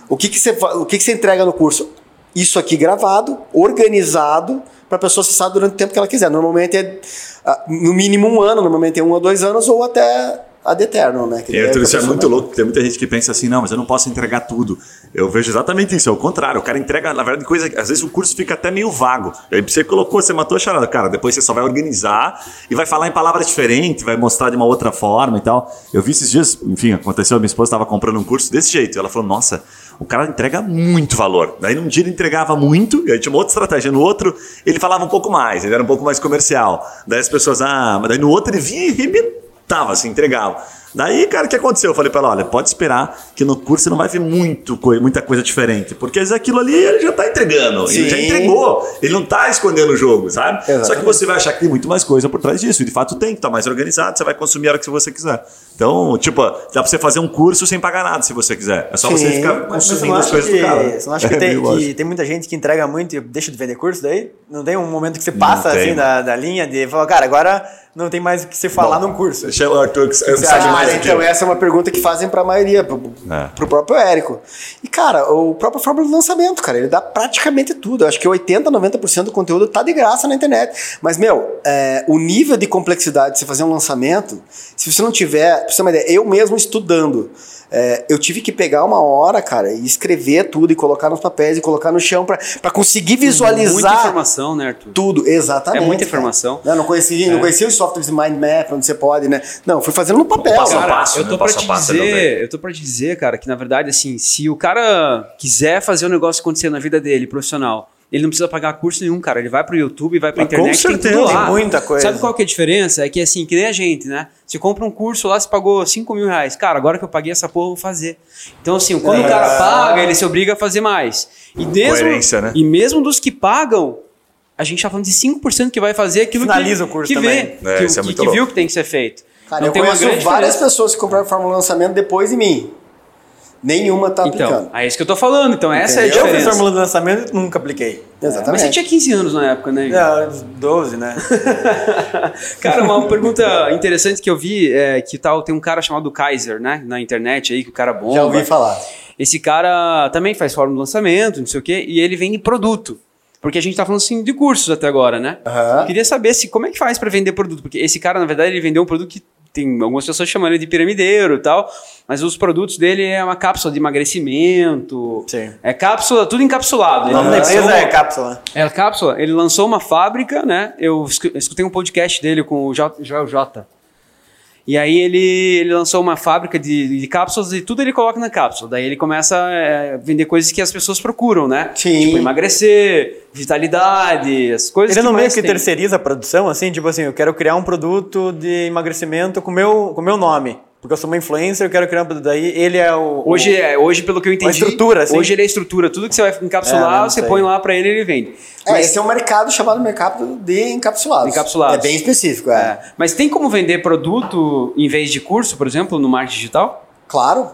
O que, que, você, o que, que você entrega no curso? Isso aqui gravado, organizado, para a pessoa acessar durante o tempo que ela quiser. Normalmente é ah, no mínimo um ano, normalmente é um a dois anos, ou até ad eterno, né? Que E, Arthur, daí a isso é muito louco. Tem muita gente que pensa assim, não, mas eu não posso entregar tudo. Eu vejo exatamente isso, é o contrário. O cara entrega, na verdade, coisa. Às vezes o curso fica até meio vago. Aí você colocou, você matou a charada. Cara, depois você só vai organizar e vai falar em palavras diferentes, vai mostrar de uma outra forma e tal. Eu vi esses dias, enfim, aconteceu, minha esposa estava comprando um curso desse jeito. Ela falou, nossa, o cara entrega muito valor. Daí num dia ele entregava muito, e aí tinha uma outra estratégia. No outro, ele falava um pouco mais, ele era um pouco mais comercial. Daí as pessoas, ah, mas daí no outro ele vinha e arrebentava, assim, entregava. Daí, cara, o que aconteceu? Eu falei pra ela, olha, pode esperar que no curso você não vai ver muito, muita coisa diferente. Porque aquilo ali ele já tá entregando. Ele já Sim. entregou. Ele não tá escondendo o jogo, sabe? Só que Exatamente. você vai achar que tem muito mais coisa por trás disso. E de fato tem, que tá mais organizado, você vai consumir a hora que você quiser. Então, tipo, dá pra você fazer um curso sem pagar nada se você quiser. É só você Sim. ficar você consumindo não as coisas que, do cara. você não acha que, É tem, que tem muita gente que entrega muito e deixa de vender curso daí? Não tem um momento que você passa tem, assim da, da linha de falar, cara, agora não tem mais o que se falar Bom, num curso. Deixa o Arthur que você sabe mais Ah, do que então essa é uma pergunta que fazem pra maioria, pro, É. pro próprio Érico. E, cara, o próprio fórmula de lançamento, cara, ele dá praticamente tudo. Eu acho que 80, 90% do conteúdo tá de graça na internet. Mas, meu, é, o nível de complexidade de você fazer um lançamento, se você não tiver, pra você ter uma ideia, eu mesmo estudando, é, eu tive que pegar uma hora, cara, e escrever tudo, e colocar nos papéis, e colocar no chão pra, pra conseguir visualizar Muita informação, né, Arthur? tudo, exatamente. É muita cara. informação. Não, não conhecia, não conhecia os softwares de mind map, onde você pode, né? Não, fui fazendo no papel. Passo a cara. passo, eu né? tô pra Passo a te passo, dizer, eu tô para te dizer, cara, que na verdade assim, se o cara quiser fazer o negócio acontecer na vida dele, profissional, ele não precisa pagar curso nenhum, cara. Ele vai pro YouTube, vai pra Ah, com internet, tem tudo certeza. lá. Tem muita coisa. Sabe qual que é a diferença? É que assim, que nem a gente, né? Você compra um curso lá, você pagou 5 mil reais. Cara, agora que eu paguei essa porra, eu vou fazer. Então, assim, quando o cara paga, ele se obriga a fazer mais. E mesmo, Coerência, né? E mesmo dos que pagam, a gente tá falando de 5% que vai fazer aquilo Finaliza que, o curso que também. vê, É, que, é que- que viu que tem que ser feito. Cara, Não eu tem conheço várias diferença. pessoas que compraram Fórmula Lançamento depois de mim. Nenhuma tá Então, aplicando. é isso que eu tô falando. Então, essa é a Entendeu? Eu fiz diferença. fórmula de lançamento e nunca apliquei. Exatamente. Mas você tinha 15 anos na época, né? É, uns 12, né? Cara, uma pergunta interessante que eu vi é que tal tem um cara chamado Kaiser, né? Na internet aí, que o cara bomba. Já ouvi falar. Esse cara também faz fórmula de lançamento, não sei o quê, e ele vende produto. Porque a gente tá falando assim de cursos até agora, né? Aham. Queria saber se como é que faz pra vender produto, porque esse cara, na verdade, ele vendeu um produto que tem algumas pessoas chamam ele de piramideiro e tal, mas os produtos dele é uma cápsula de emagrecimento. Sim. É cápsula, tudo encapsulado. O nome da empresa é Cápsula. é cápsula. Ele lançou uma fábrica, né? Eu escu- escutei um podcast dele com o Jo- Joel J. E aí ele, ele lançou uma fábrica de, de cápsulas e tudo ele coloca na cápsula. Daí ele começa a vender coisas que as pessoas procuram, né? Sim. Tipo, emagrecer, vitalidade, as coisas Ele não meio que tem. terceiriza a produção, assim, tipo assim, eu quero criar um produto de emagrecimento com meu, com meu nome. Porque eu sou uma influencer, eu quero criar um. Daí ele é o. Hoje, é, hoje, pelo que eu entendi, estrutura, assim. hoje ele é estrutura. Tudo que você vai encapsular, É, você põe lá pra ele e ele vende. É, esse é um mercado chamado mercado de encapsulados. Encapsulados. É bem específico, é. É. Mas tem como vender produto em vez de curso, por exemplo, no marketing digital? Claro.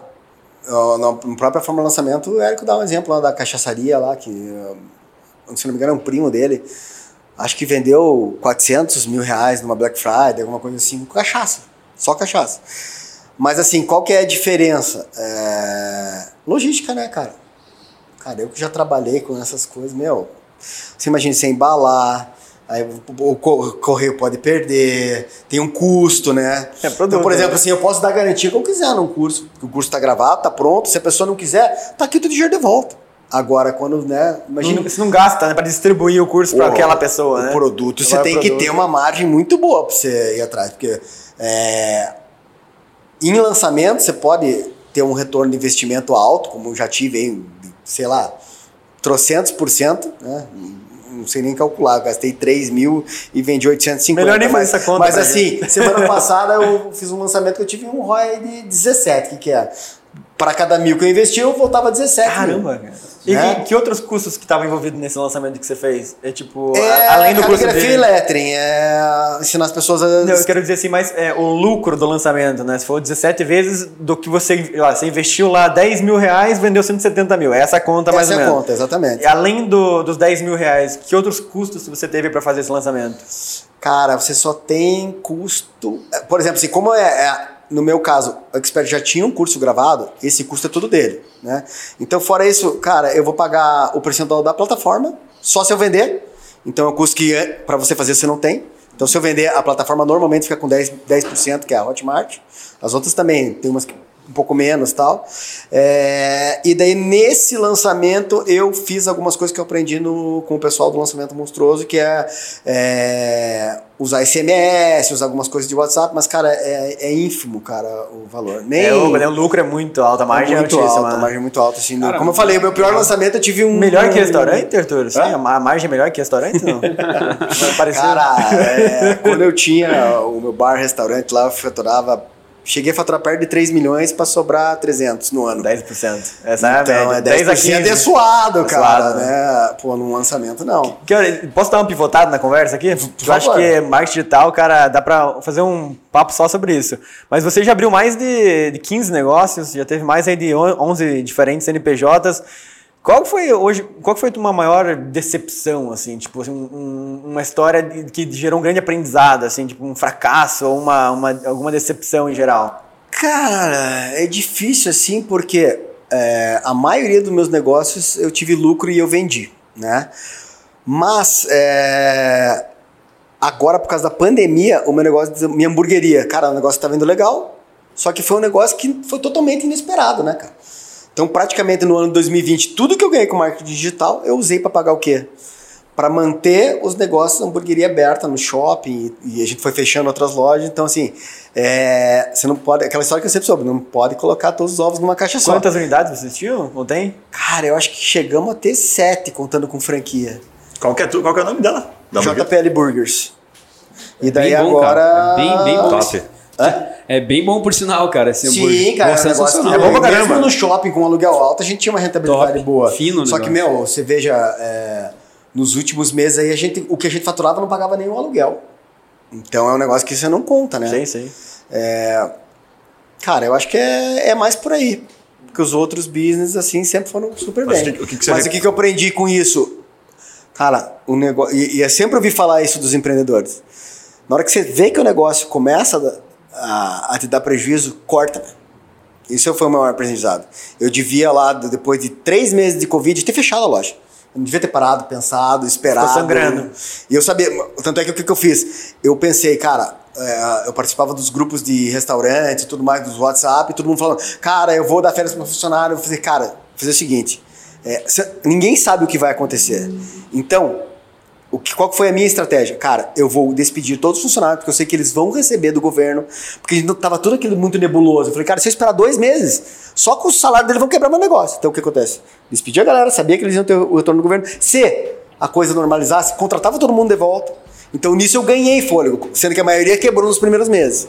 No, próprio Fórmula Lançamento, o Érico dá um exemplo lá da cachaçaria lá, que, se não me engano, é um primo dele. Acho que vendeu 400 mil reais numa Black Friday, alguma coisa assim, com cachaça. Só cachaça. Mas assim, qual que é a diferença? É... Logística, né, cara? Cara, eu que já trabalhei com essas coisas, meu. Você imagina você embalar, aí o, o co- correio pode perder, tem um custo, né? É, produto, então, por exemplo, né? assim, eu posso dar garantia que eu quiser num curso. que O curso tá gravado, tá pronto. Se a pessoa não quiser, tá aqui o teu dinheiro de volta. Agora, quando, né? Imagina. Você não gasta, né? Pra distribuir o curso pra o- aquela pessoa, o né? produto, você tem que produto. ter uma margem muito boa pra você ir atrás. Porque é, em lançamento você pode ter um retorno de investimento alto, como eu já tive aí, sei lá, trocentos por cento, né? Não sei nem calcular, gastei 3 mil e vendi 850. Melhor nem fazer mas, essa conta Mas pra assim, semana passada eu fiz um lançamento que eu tive um ROI de 17, o que, que é? Para cada mil que eu investi, eu voltava 17 mil. Caramba, cara. E Né? que, que outros custos que estavam envolvidos nesse lançamento que você fez? É tipo, É, a- além do curso dele. e lettering, é ensinar as pessoas a... Não, eu quero dizer assim, mas é, o lucro do lançamento, né? Se for 17 vezes do que você, lá, você investiu lá 10 mil reais, vendeu 170 mil. É essa a conta mais Essa ou é a menos. conta, exatamente. E além do- dos 10 mil reais, que outros custos você teve para fazer esse lançamento? Cara, você só tem custo. é, Por exemplo, assim, como é, é- no meu caso, o Expert já tinha um curso gravado, esse custo é tudo dele, né? Então, fora isso, cara, eu vou pagar o percentual da plataforma só se eu vender. Então, é um custo que para você fazer você não tem. Então, se eu vender, a plataforma normalmente fica com 10%, 10% que é a Hotmart. As outras também, tem umas que um pouco menos tal. É, e daí, nesse lançamento, eu fiz algumas coisas que eu aprendi no, com o pessoal do lançamento monstruoso, que é, é, usar SMS, usar algumas coisas de WhatsApp, mas, cara, é, é ínfimo, cara, o valor. Nem É, o, né, o lucro é muito alto, a margem é muito altíssima. alta, a margem é muito alta. Assim, Cara, como eu falei, o meu pior lançamento eu tive um. Melhor que restaurante, Arthur? Sim, a ma- a margem é melhor que restaurante, não? Vai parecer- Cara, é, quando eu tinha o meu bar, restaurante lá, eu faturava. Cheguei a faturar perto de 3 milhões pra sobrar 300 no ano. 10%. Essa é a Então, é 10 10% a 15. é suado, É cara, suado, né? Pô, num lançamento não. Que Posso dar uma pivotada na conversa aqui? Eu acho que marketing digital, cara, dá pra fazer um papo só sobre isso. Mas você já abriu mais de, de 15 negócios, já teve mais aí de on- 11 diferentes NPJs. Qual foi hoje, qual foi uma maior decepção, assim, tipo, assim, um- um- uma história que gerou um grande aprendizado, assim, tipo, um fracasso ou uma, uma- alguma decepção em geral? Cara, é difícil assim porque é, a maioria dos meus negócios eu tive lucro e eu vendi, né? Mas é, agora, por causa da pandemia, o meu negócio, minha hamburgueria, cara, o negócio tá vindo legal, só que foi um negócio que foi totalmente inesperado, né, cara? Então, praticamente no ano de 2020, tudo que eu ganhei com marketing digital, eu usei para pagar o quê? Para manter os negócios da hamburgueria aberta no shopping e, a gente foi fechando outras lojas. Então, assim, é, você não pode. Aquela história que eu sempre soube, não pode colocar todos os ovos numa caixa só. Quantas unidades vocês tinham? Não tem? Cara, eu acho que chegamos a ter sete contando com franquia. Qual que é, tu- qual que é o nome dela? Da? JPL Burgers. E daí Bem bom, agora. cara. É bem- bem. Top. É bem bom por sinal, cara. Esse Sim, hambúrguer. cara, é um negócio. É bom pra caramba. Mesmo no shopping com aluguel alto, a gente tinha uma rentabilidade Top. boa. Fino Só que, meu, você veja, é, nos últimos meses aí, a gente, o que a gente faturava não pagava nenhum aluguel. Então é um negócio que você não conta, né? Sim, sim. Cara, eu acho que é, é mais por aí. Porque os outros business, assim, sempre foram super Mas bem. o que- o que que você Mas re- o que, que eu aprendi com isso? Cara, o negócio. E, e eu sempre ouvi falar isso dos empreendedores. Na hora que você vê que o negócio começa a, a te dar prejuízo, corta. Isso foi o meu maior aprendizado. Eu devia lá, depois de três meses de Covid, ter fechado a loja. Eu não devia ter parado, pensado, esperado. Ficou sangrando. E eu sabia, tanto é que o que, que eu fiz? Eu pensei, cara, é, eu participava dos grupos de restaurante e tudo mais, dos WhatsApp, e todo mundo falando, cara, eu vou dar férias para funcionário. Eu falei, cara, vou fazer o seguinte: é, ninguém sabe o que vai acontecer. Então, o que, qual foi a minha estratégia? Cara, eu vou despedir todos os funcionários, porque eu sei que eles vão receber do governo, porque tava tudo aquilo muito nebuloso. Eu falei, cara, se eu esperar dois meses, só com o salário deles vão quebrar meu negócio. Então o que acontece? Despedi a galera, sabia que eles iam ter o retorno do governo. Se a coisa normalizasse, contratava todo mundo de volta. Então nisso eu ganhei fôlego, sendo que a maioria quebrou nos primeiros meses.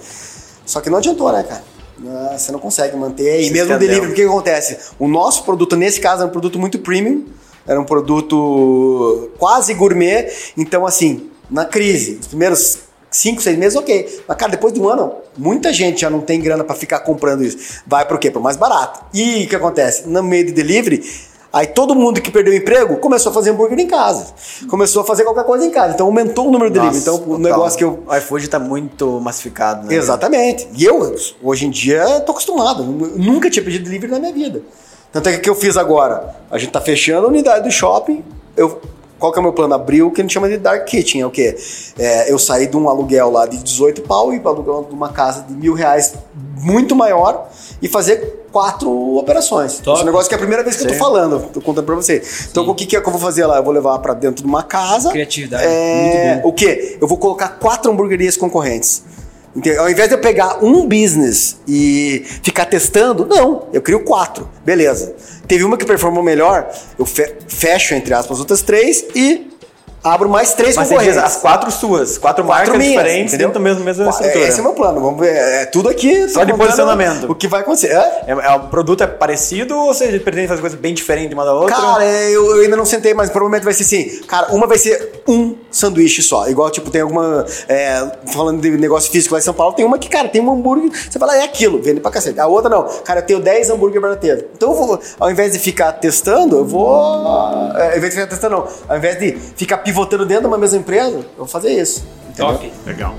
Só que não adiantou, né, cara? Ah, Você não consegue manter. E mesmo o delivery, o que acontece? O nosso produto, nesse caso, era um produto muito premium, era um produto quase gourmet. Então, assim, na crise, os primeiros cinco, seis meses, ok. Mas, cara, depois de um ano, muita gente já não tem grana para ficar comprando isso. Vai pro quê? Pro mais barato. E o que acontece? No meio de delivery, aí todo mundo que perdeu o emprego começou a fazer hambúrguer em casa. Começou a fazer qualquer coisa em casa. Então, aumentou o número de delivery. Então, o negócio que eu O iFood tá muito massificado, né? Exatamente. E eu, hoje em dia, tô acostumado. Nunca tinha pedido delivery na minha vida. Tanto é que o que eu fiz agora? A gente tá fechando a unidade do shopping. Eu, qual que é o meu plano? Abrir o que a gente chama de Dark Kitchen. É o quê? É, eu saí de um aluguel lá de 18 pau e para aluguel de uma casa de mil reais muito maior e fazer quatro operações. Top. Esse negócio que é a primeira vez que eu tô Sim. falando, tô contando pra você. Então, o que, que é que eu vou fazer lá? Eu vou levar pra dentro de uma casa. Criatividade, É, o quê? Eu vou colocar quatro hamburguerias concorrentes. Entendeu? Ao invés de eu pegar um business e ficar testando, não, eu crio quatro. Beleza. Teve uma que performou melhor, eu fe- fecho, entre aspas, as outras três e abro mais três Mas diz concorrentes. as quatro suas, quatro, Quatro marcas minhas, diferentes entendeu? dentro mesma, mesma Qua- estrutura. Esse é o meu plano. Vamos ver. É tudo aqui. Só de posicionamento. O que vai acontecer. É? É, é, o produto é parecido ou você pretende fazer coisa bem diferente de uma da outra? Cara, é, eu, eu ainda não sentei, mas provavelmente vai ser assim. Cara, uma vai ser um sanduíche só. Igual, tipo, tem alguma. é, falando de negócio físico lá em São Paulo, tem uma que, cara, tem um hambúrguer. Você fala, é aquilo, vende pra cacete. A outra não. Cara, eu tenho 10 hambúrguer barateiros. Então eu vou, ao invés de ficar testando, eu vou. É, ao invés de ficar testando, não. Ao invés de ficar pivotando dentro de uma mesma empresa, eu vou fazer isso. Top. Legal.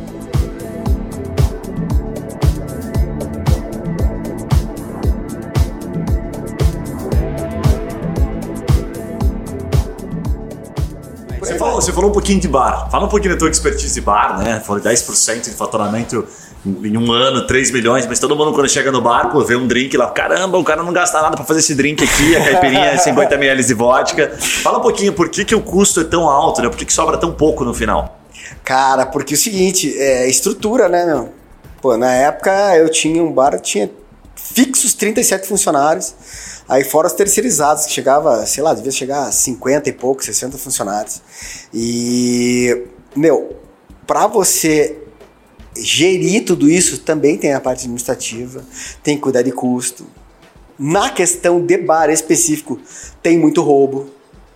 Você falou, você falou um pouquinho de bar. Fala um pouquinho da tua expertise de bar, né? Falou 10% de faturamento em um ano, 3 milhões, mas todo mundo quando chega no bar, pô, vê um drink lá, caramba, o cara não gasta nada pra fazer esse drink aqui, a caipirinha é 50 ml de vodka. Fala um pouquinho, por que, que o custo é tão alto, né? Por que, que sobra tão pouco no final? Cara, porque é o seguinte, é estrutura, né, meu? Pô, na época eu tinha um bar, tinha fixos 37 funcionários, aí fora os terceirizados, que chegava, sei lá, devia chegar a 50 e pouco, 60 funcionários. E, meu, pra você gerir tudo isso, também tem a parte administrativa, tem que cuidar de custo. Na questão de bar específico, tem muito roubo,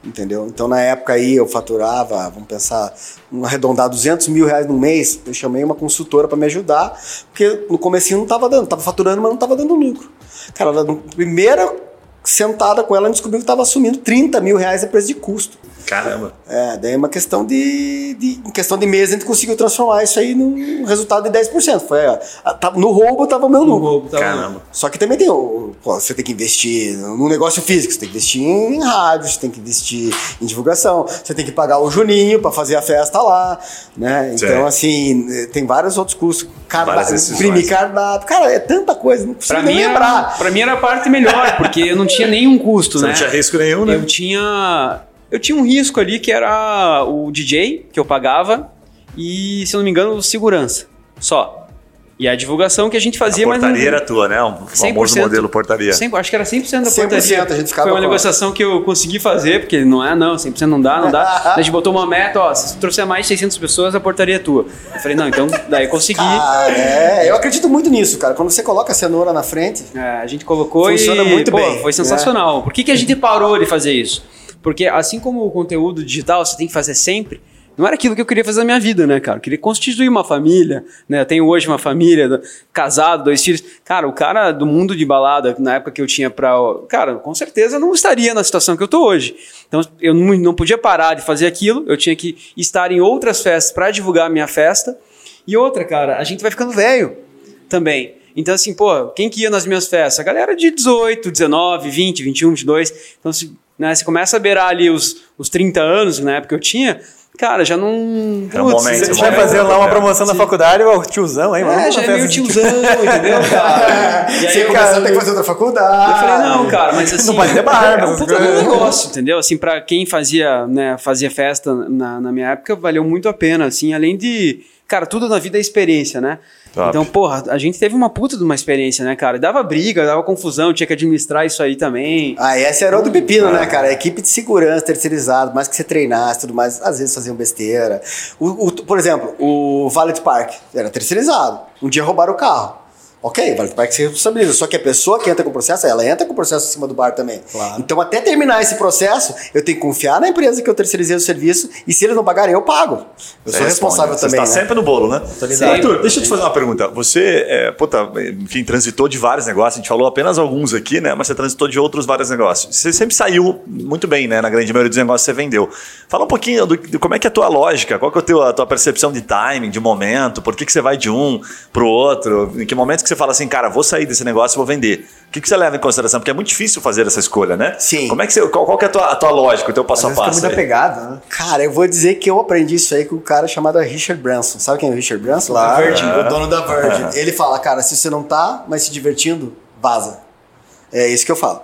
entendeu? Então na época aí eu faturava, vamos pensar, um arredondar 200 mil reais no mês, eu chamei uma consultora para me ajudar, porque no comecinho não tava dando, tava faturando, mas não tava dando lucro. Cara, na primeira sentada com ela, descobriu que tava assumindo 30 mil reais a preço de custo. Caramba. É, daí é uma questão de, de em questão de mês a gente conseguiu transformar isso aí num resultado de 10%. Foi, ó, tá- no roubo tava o meu No lucro. roubo, tá Caramba. Só que também tem o. Pô, você tem que investir no negócio físico, você tem que investir em rádio, você tem que investir em divulgação, você tem que pagar o Juninho pra fazer a festa lá, né? Então, Certo. assim, eh, tem vários outros custos. Decisões. imprimir cardápio. Cara, é tanta coisa, não precisa Pra nem mim, era, lembrar. pra mim era a parte melhor, porque eu não tinha nenhum custo, Você né? não tinha risco nenhum, né? Eu tinha. Eu tinha um risco ali que era o DJ, que eu pagava, e, se eu não me engano, o segurança. Só. E a divulgação que a gente A fazia, mas. não- portaria era tua, né? Um famoso 100%. modelo portaria. 100, acho que era 100% da 100%, portaria. a gente ficava Foi uma com- negociação que eu consegui fazer, porque não é, não, 100% não dá, não dá. a gente botou uma meta, ó, se trouxer mais de 600 pessoas, a portaria é tua. Eu falei, não, então, daí eu consegui. Ah, é, eu acredito muito nisso, cara. Quando você coloca a cenoura na frente, É, a gente colocou Funciona e muito pô, bem. foi sensacional. Por que, que a gente parou de fazer isso? Porque assim como o conteúdo digital você tem que fazer sempre, não era aquilo que eu queria fazer na minha vida, né, cara? Eu queria constituir uma família, né? Eu tenho hoje uma família, do- casado, dois filhos. Cara, o cara do mundo de balada, na época que eu tinha pra. Cara, com certeza não estaria na situação que eu tô hoje. Então eu não, podia parar de fazer aquilo, eu tinha que estar em outras festas pra divulgar a minha festa. E outra, cara, a gente vai ficando velho também. Então, assim, pô, quem que ia nas minhas festas? A galera de 18, 19, 20, 21, 22. Então, se, né, você começa a beirar ali os, os 30 anos, na época que eu tinha, cara, já não. Era um Putz, momento, Você um vai momento. fazer lá uma É. promoção na faculdade, o tiozão, hein? É, já na é meio tiozão, entendeu, cara? E aí você começa a ter que fazer outra faculdade. eu falei, não, cara, mas assim. Não pode ter barba, É um puta coisas. negócio, entendeu? Assim, pra quem fazia, né, fazia festa na, na minha época, valeu muito a pena, assim, além de. Cara, tudo na vida é experiência, né? Top. Então, porra, a gente teve uma puta de uma experiência, né, cara? Dava briga, dava confusão, tinha que administrar isso aí também. Ah, esse era o do pepino, né, cara? A equipe de segurança terceirizado, mais que você treinasse e tudo mais, às vezes faziam besteira. O, o- por exemplo, o Valet Park era terceirizado. Um dia roubaram o carro. Ok, o Park se responsabiliza. Só que a pessoa que entra com o processo, ela entra com o processo em cima do bar também. Claro. Então, até terminar esse processo, eu tenho que confiar na empresa que eu terceirizei o serviço e se eles não pagarem, eu pago. Eu Você sou responsável responde, também. Você está né? sempre no bolo, né? ligado. Arthur, deixa eu te fazer uma pergunta. Você, é, puta, enfim, transitou de vários negócios. A gente falou apenas alguns aqui, né? Mas você transitou de outros vários negócios. Você sempre saiu muito bem, né? Na grande maioria dos negócios que você vendeu. Fala um pouquinho do, de como é que é a tua lógica, qual que é a tua, a tua percepção de timing, de momento, por que, que você vai de um pro outro, em que momentos que você fala assim, cara, vou sair desse negócio e vou vender. O que, que você leva em consideração? Porque é muito difícil fazer essa escolha, né? Sim. Como é que você, qual, qual que é a tua, a tua lógica, o teu passo Às a vezes fica passo? muito aí? apegado, né? Cara, eu vou dizer que eu aprendi isso aí com um cara chamado Richard Branson. Sabe quem é o Richard Branson? Virgin, o dono da Virgin. Ele fala, cara, se você não tá mais se divertindo, vaza. É isso que eu falo.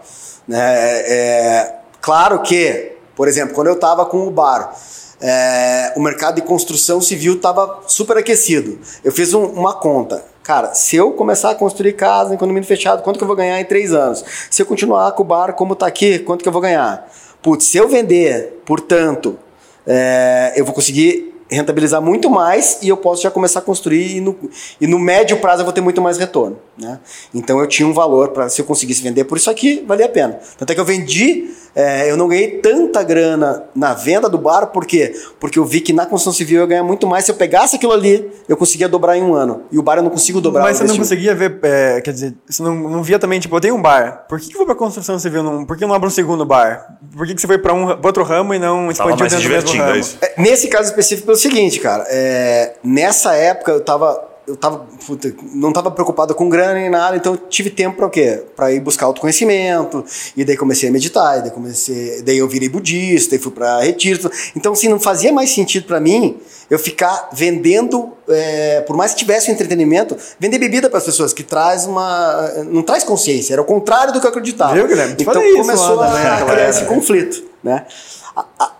Né? É, é, claro que, por exemplo, quando eu tava com o bar, é, o mercado de construção civil tava super aquecido. Eu fiz um- uma conta. Cara, se eu começar a construir casa em condomínio fechado, quanto que eu vou ganhar em três anos? Se eu continuar com o bar como tá aqui, quanto que eu vou ganhar? Putz, se eu vender, portanto, é, eu vou conseguir rentabilizar muito mais e eu posso já começar a construir e no, e no médio prazo eu vou ter muito mais retorno. Né? Então eu tinha um valor para se eu conseguisse vender por isso aqui, valia a pena. Tanto é que eu vendi, é, eu não ganhei tanta grana na venda do bar, por quê? Porque eu vi que na construção civil eu ia ganhar muito mais. Se eu pegasse aquilo ali, eu conseguia dobrar em um ano. E o bar eu não consigo dobrar. Mas você não conseguia ver, é, quer dizer, você não, não via também, tipo, eu tenho um bar, por que, que eu vou pra construção civil? Não, por que eu não abro um segundo bar? Por que, que você foi pra, um, pra outro ramo e não expandiu dentro do mesmo divertindo, ramo? é isso? É, Nesse caso específico, pelo seguinte, cara. é, nessa época eu tava. Eu tava. puta, não tava preocupado com grana nem nada, então eu tive tempo pra o quê? Pra ir buscar autoconhecimento. E daí comecei a meditar, e daí comecei. Daí eu virei budista, e fui pra retiro. Então, assim, não fazia mais sentido pra mim eu ficar vendendo, é, por mais que tivesse um entretenimento, vender bebida para as pessoas, que traz uma. não traz consciência, era o contrário do que eu acreditava. Viu, Guilherme? Então falei isso começou lá também, a criar esse conflito, né?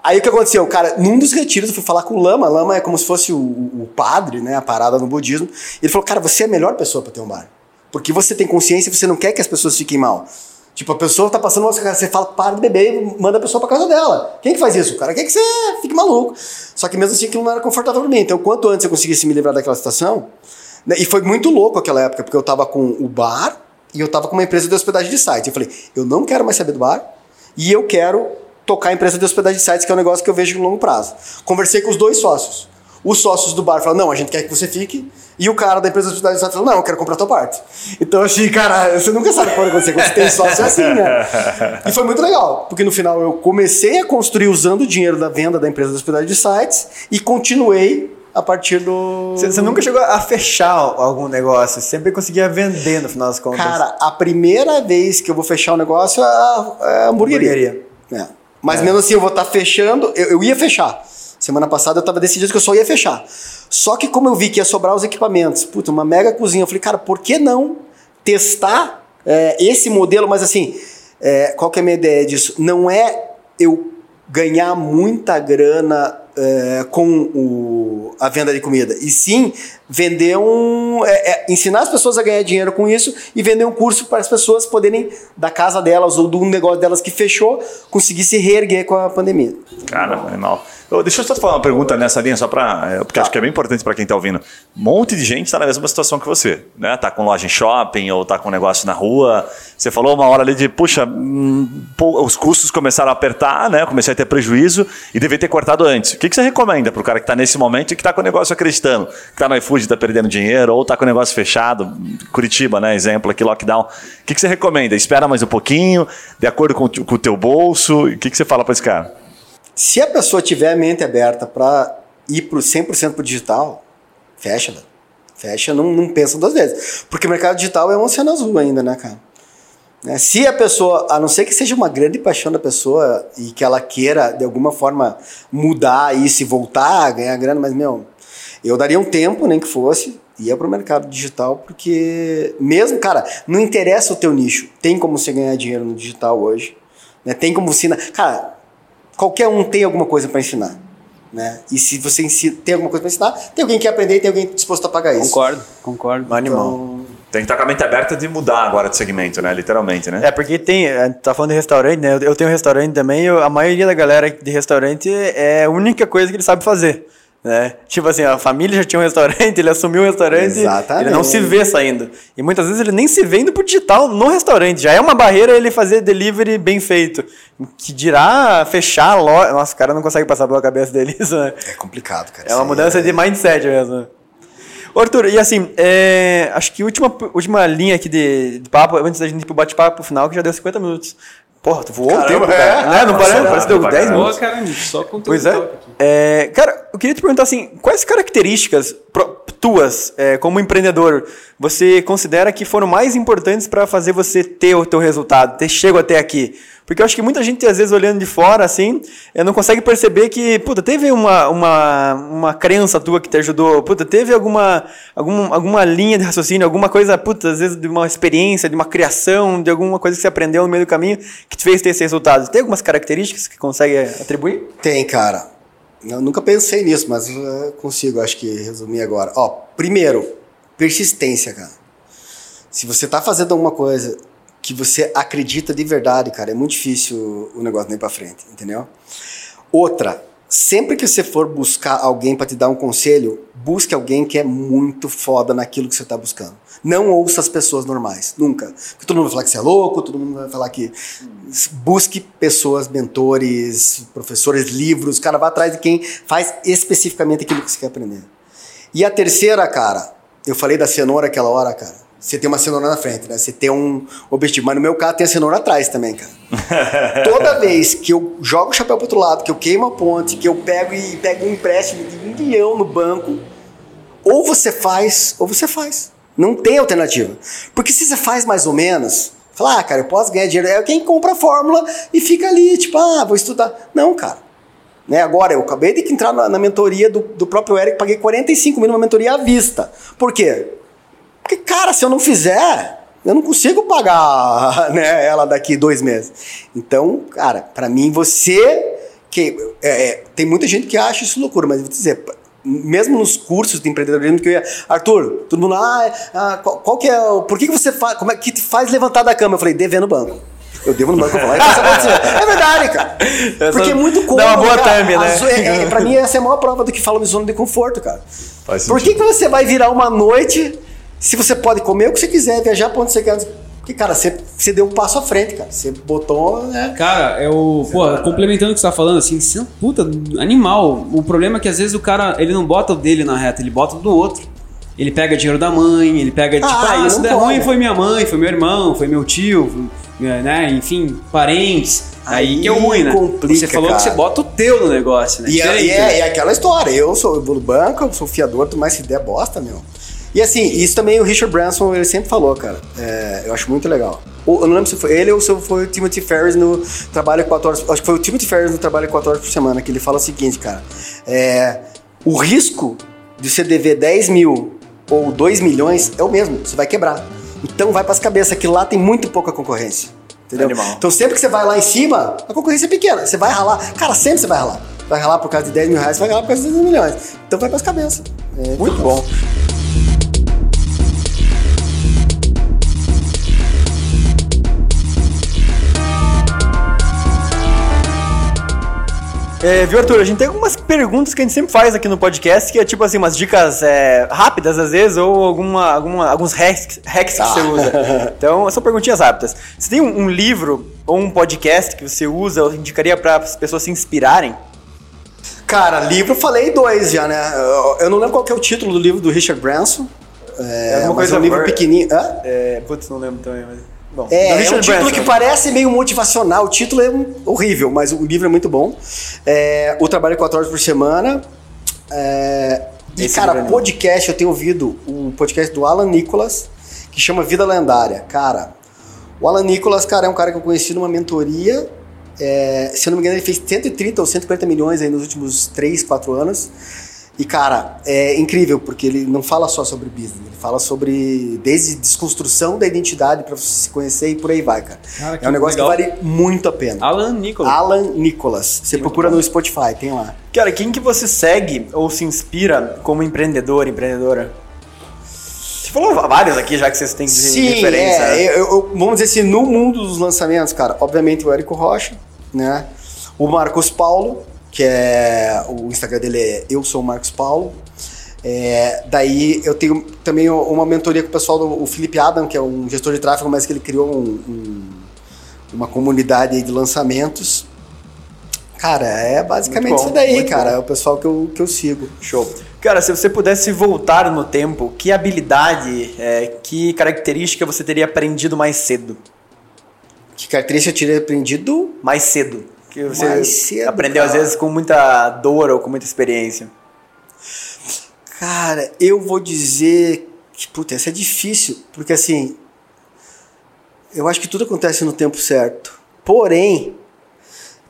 Aí o que aconteceu? Cara, num dos retiros eu fui falar com o Lama. Lama é como se fosse o, o padre, né? A parada no budismo. Ele falou, cara, você é a melhor pessoa para ter um bar. Porque você tem consciência e você não quer que as pessoas fiquem mal. Tipo, a pessoa tá passando uma você fala, para de beber e manda a pessoa pra casa dela. Quem que faz isso? O cara quer que você fique maluco. Só que mesmo assim aquilo não era confortável pra mim. Então, quanto antes eu conseguisse me livrar daquela situação. né, E foi muito louco aquela época, porque eu tava com o bar e eu tava com uma empresa de hospedagem de sites. Eu falei, eu não quero mais saber do bar e eu quero tocar a empresa de hospedagem de sites, que é um negócio que eu vejo no longo prazo. Conversei com os dois sócios. Os sócios do bar falaram, não, a gente quer que você fique. E o cara da empresa de hospedagem de sites falou, não, eu quero comprar a tua parte. Então eu achei, cara, você nunca sabe o que pode acontecer quando você tem sócio é assim, né? E foi muito legal, porque no final eu comecei a construir usando o dinheiro da venda da empresa de hospedagem de sites e continuei a partir do... Você, você nunca chegou a fechar algum negócio, sempre conseguia vender no final das contas. Cara, a primeira vez que eu vou fechar o negócio é a, é a hamburgueria. Hamburgueria. É. Mas mesmo assim, eu vou estar fechando. Eu, eu ia fechar. Semana passada eu estava decidido que eu só ia fechar. Só que como eu vi que ia sobrar os equipamentos, puta, uma mega cozinha, eu falei, cara, por que não testar é, esse modelo? Mas assim, é, qual que é a minha ideia disso? Não é eu ganhar muita grana é, com o- a venda de comida, e sim vender um. é, é, ensinar as pessoas a ganhar dinheiro com isso e vender um curso para as pessoas poderem, da casa delas ou do negócio delas que fechou, conseguir se reerguer com a pandemia. Cara, animal. Deixa eu só te falar uma pergunta nessa linha, só pra. é, Porque acho que é bem importante pra quem tá ouvindo. Um monte de gente tá na mesma situação que você, né? Tá com loja em shopping ou tá com negócio na rua. Você falou uma hora ali de, puxa, hum, os custos começaram a apertar, né? Comecei a ter prejuízo e devia ter cortado antes. O que, que você recomenda pro cara que tá nesse momento e que tá com o negócio acreditando? Que tá no iFood, tá perdendo dinheiro, ou tá com o negócio fechado, Curitiba, né? Exemplo aqui, lockdown. O que, que você recomenda? Espera mais um pouquinho, de acordo com, o- com o teu bolso? O que, que você fala pra esse cara? Se a pessoa tiver a mente aberta para ir pro 100% pro digital, fecha, velho. Fecha, não, não pensa duas vezes. Porque o mercado digital é um oceano azul ainda, né, cara? Né, Se a pessoa, a não ser que seja uma grande paixão da pessoa e que ela queira, de alguma forma, mudar isso e voltar a ganhar grana, mas, meu, eu daria um tempo, nem que fosse, ia pro mercado digital, porque mesmo, cara, não interessa o teu nicho, tem como você ganhar dinheiro no digital hoje, né? Tem como você, cara, qualquer um tem alguma coisa para ensinar, né? E se você ensi- tem alguma coisa para ensinar, tem alguém que quer aprender e tem alguém disposto a pagar isso. Concordo, concordo. Animal. Então, Tem que estar com a mente aberta de mudar agora de segmento, né? Literalmente, né? É, porque tem, a gente tá falando de restaurante, né? Eu- tenho um restaurante também, eu- a maioria da galera de restaurante é a única coisa que ele sabe fazer. Né? Tipo assim, a família já tinha um restaurante, ele assumiu o restaurante, Exatamente. ele não se vê saindo. E muitas vezes ele nem se vê indo pro digital no restaurante. Já é uma barreira ele fazer delivery bem feito. Que dirá fechar a loja. Nossa, o cara não consegue passar pela cabeça dele isso, né? é complicado, cara. É uma mudança de mindset mesmo. Ô, Arthur, e assim, é, acho que última, última linha aqui de, de papo, antes da gente ir pro bate-papo final, que já deu 50 minutos. Porra, tu voou o Caramba, tempo, é. cara. né? Não parece, é, parece que deu pra 10 caramba. minutos. Pô, cara, só conteúdo Pois é. top aqui. É, Cara, eu queria te perguntar assim, quais características tuas, é, como empreendedor, você considera que foram mais importantes para fazer você ter o teu resultado, ter chego até aqui? Porque eu acho que muita gente, às vezes, olhando de fora, assim, eh, não consegue perceber que, puta, teve uma, uma, uma crença tua que te ajudou, puta, teve alguma, alguma, alguma linha de raciocínio, alguma coisa, puta, às vezes de uma experiência, de uma criação, de alguma coisa que você aprendeu no meio do caminho que te fez ter esse resultado. Tem algumas características que consegue atribuir? Tem, cara. Eu nunca pensei nisso, mas eu consigo, acho que resumir agora. Ó, primeiro, persistência, cara. Se você tá fazendo alguma coisa que você acredita de verdade, cara, é muito difícil o negócio nem pra frente, entendeu? Outra, sempre que você for buscar alguém para te dar um conselho, busque alguém que é muito foda naquilo que você tá buscando. Não ouça as pessoas normais, nunca. Porque todo mundo vai falar que você é louco, todo mundo vai falar que. Busque pessoas, mentores, professores, livros, cara, vá atrás de quem faz especificamente aquilo que você quer aprender. E a terceira, cara, eu falei da cenoura aquela hora, cara. Você tem uma cenoura na frente, né? Você tem um objetivo. Mas no meu caso tem a cenoura atrás também, cara. Toda vez que eu jogo o chapéu pro outro lado, que eu queimo a ponte, que eu pego e pego um empréstimo de um milhão no banco, ou você faz, ou você faz. Não tem alternativa. Porque se você faz mais ou menos, fala, ah, cara, eu posso ganhar dinheiro. É quem compra a fórmula e fica ali, tipo, ah, vou estudar. Não, cara. Né, agora, eu acabei de entrar na, na mentoria do, do próprio Eric, paguei 45 mil numa mentoria à vista. Por quê? Porque, cara, se eu não fizer, eu não consigo pagar né, ela daqui dois meses. Então, cara, para mim, você. que é, é, Tem muita gente que acha isso loucura, mas vou te dizer, mesmo nos cursos de empreendedorismo que eu ia, Arthur, todo mundo, ah, ah qual, qual, que é, por que, que você faz, como é que te faz levantar da cama? Eu falei, devendo banco. Eu devo no banco, e acontecer. É verdade, cara. Porque é muito cômodo. dá uma boa cara. thumb, né? É, é, pra mim, essa é a maior prova do que fala de zona de conforto, cara. Por que, que você vai virar uma noite se você pode comer o que você quiser, viajar pra onde você quer? Cara, você, deu um passo à frente, cara. Você botou, né? Cara, eu, pô, complementando o que você tá falando, assim, você é um puta animal. O problema é que às vezes o cara, ele não bota o dele na reta, ele bota o do outro. Ele pega dinheiro da mãe, ele pega, tipo, Ah, ah, aí se não der ruim foi minha mãe, foi meu irmão, foi meu tio, né, enfim, parentes. Aí, Aí que é o ruim, né? complica, você falou cara. que você bota o teu no negócio, né? E é, é- né? é aquela história. Eu sou eu vou no banco, eu sou fiador, tu mais se der bosta, meu. E assim, isso também o Richard Branson, ele sempre falou, cara. É, eu acho muito legal. Ou, eu não lembro se foi ele ou se foi o Timothy Ferris no Trabalho 4 horas. Acho que foi o Timothy Ferris no Trabalho 4 horas por semana, que ele fala o seguinte, cara. É, o risco de você dever 10 mil ou 2 milhões é o mesmo, você vai quebrar. Então vai pras cabeças, que lá tem muito pouca concorrência. Entendeu? Animal. Então sempre que você vai lá em cima, a concorrência é pequena. Você vai ralar. Cara, sempre você vai ralar. Vai ralar por causa de 10 mil reais, vai ralar por causa de 10 milhões. Então vai pras cabeças. É, Muito bom. É, viu, Arthur? A gente tem algumas perguntas que a gente sempre faz aqui no podcast, que é tipo assim, umas dicas é, rápidas às vezes, ou alguma, alguma, alguns hacks, hacks que você usa. Então, são perguntinhas rápidas. Você tem um, um livro ou um podcast que você usa ou indicaria para as pessoas se inspirarem? Cara, livro eu falei dois já, né? Eu, eu não lembro qual que é o título do livro do Richard Branson. É, alguma mas coisa é um livro pequenininho. Hã? É, putz, não lembro também, mas. Bom, É, é um título Branson. que parece meio motivacional. O título é um- horrível, mas o livro é muito bom. É, o Trabalho 4 horas por semana. É, e, cara, é podcast, eu tenho ouvido o podcast do Alan Nicholas, que chama Vida Lendária. Cara, o Alan Nicholas, cara, é um cara que eu conheci numa mentoria. É, se eu não me engano, ele fez 130 ou 140 milhões aí nos últimos 3, 4 anos. E, cara, é incrível, porque ele não fala só sobre business, ele fala sobre desde desconstrução da identidade pra você se conhecer e por aí vai, cara. Cara, é um negócio legal. que vale muito a pena. Alan Nicholas. Alan Nicholas. Você procura no Spotify, tem lá. Cara, quem que você segue ou se inspira como empreendedor, empreendedora? Você falou vários aqui já que vocês têm Sim, referência. é, eu- eu- vamos dizer assim, no mundo dos lançamentos, cara, obviamente o Érico Rocha, né? O Marcos Paulo, que é. O Instagram dele é Eu Sou Marcos Paulo. É, daí eu tenho também uma mentoria com o pessoal do o Felipe Adam, que é um gestor de tráfego, mas que ele criou um- um- uma comunidade de lançamentos. Cara, é basicamente bom, isso daí, cara. bom. É o pessoal que eu, que eu sigo. Show. Cara, se você pudesse voltar no tempo, que habilidade, é, que característica você teria aprendido mais cedo? Que característica eu tirei aprendido? Mais cedo. Que você cedo, aprendeu às cara. vezes com muita dor ou com muita experiência. Cara, eu vou dizer que, puta, essa é difícil, porque assim, eu acho que tudo acontece no tempo certo. Porém,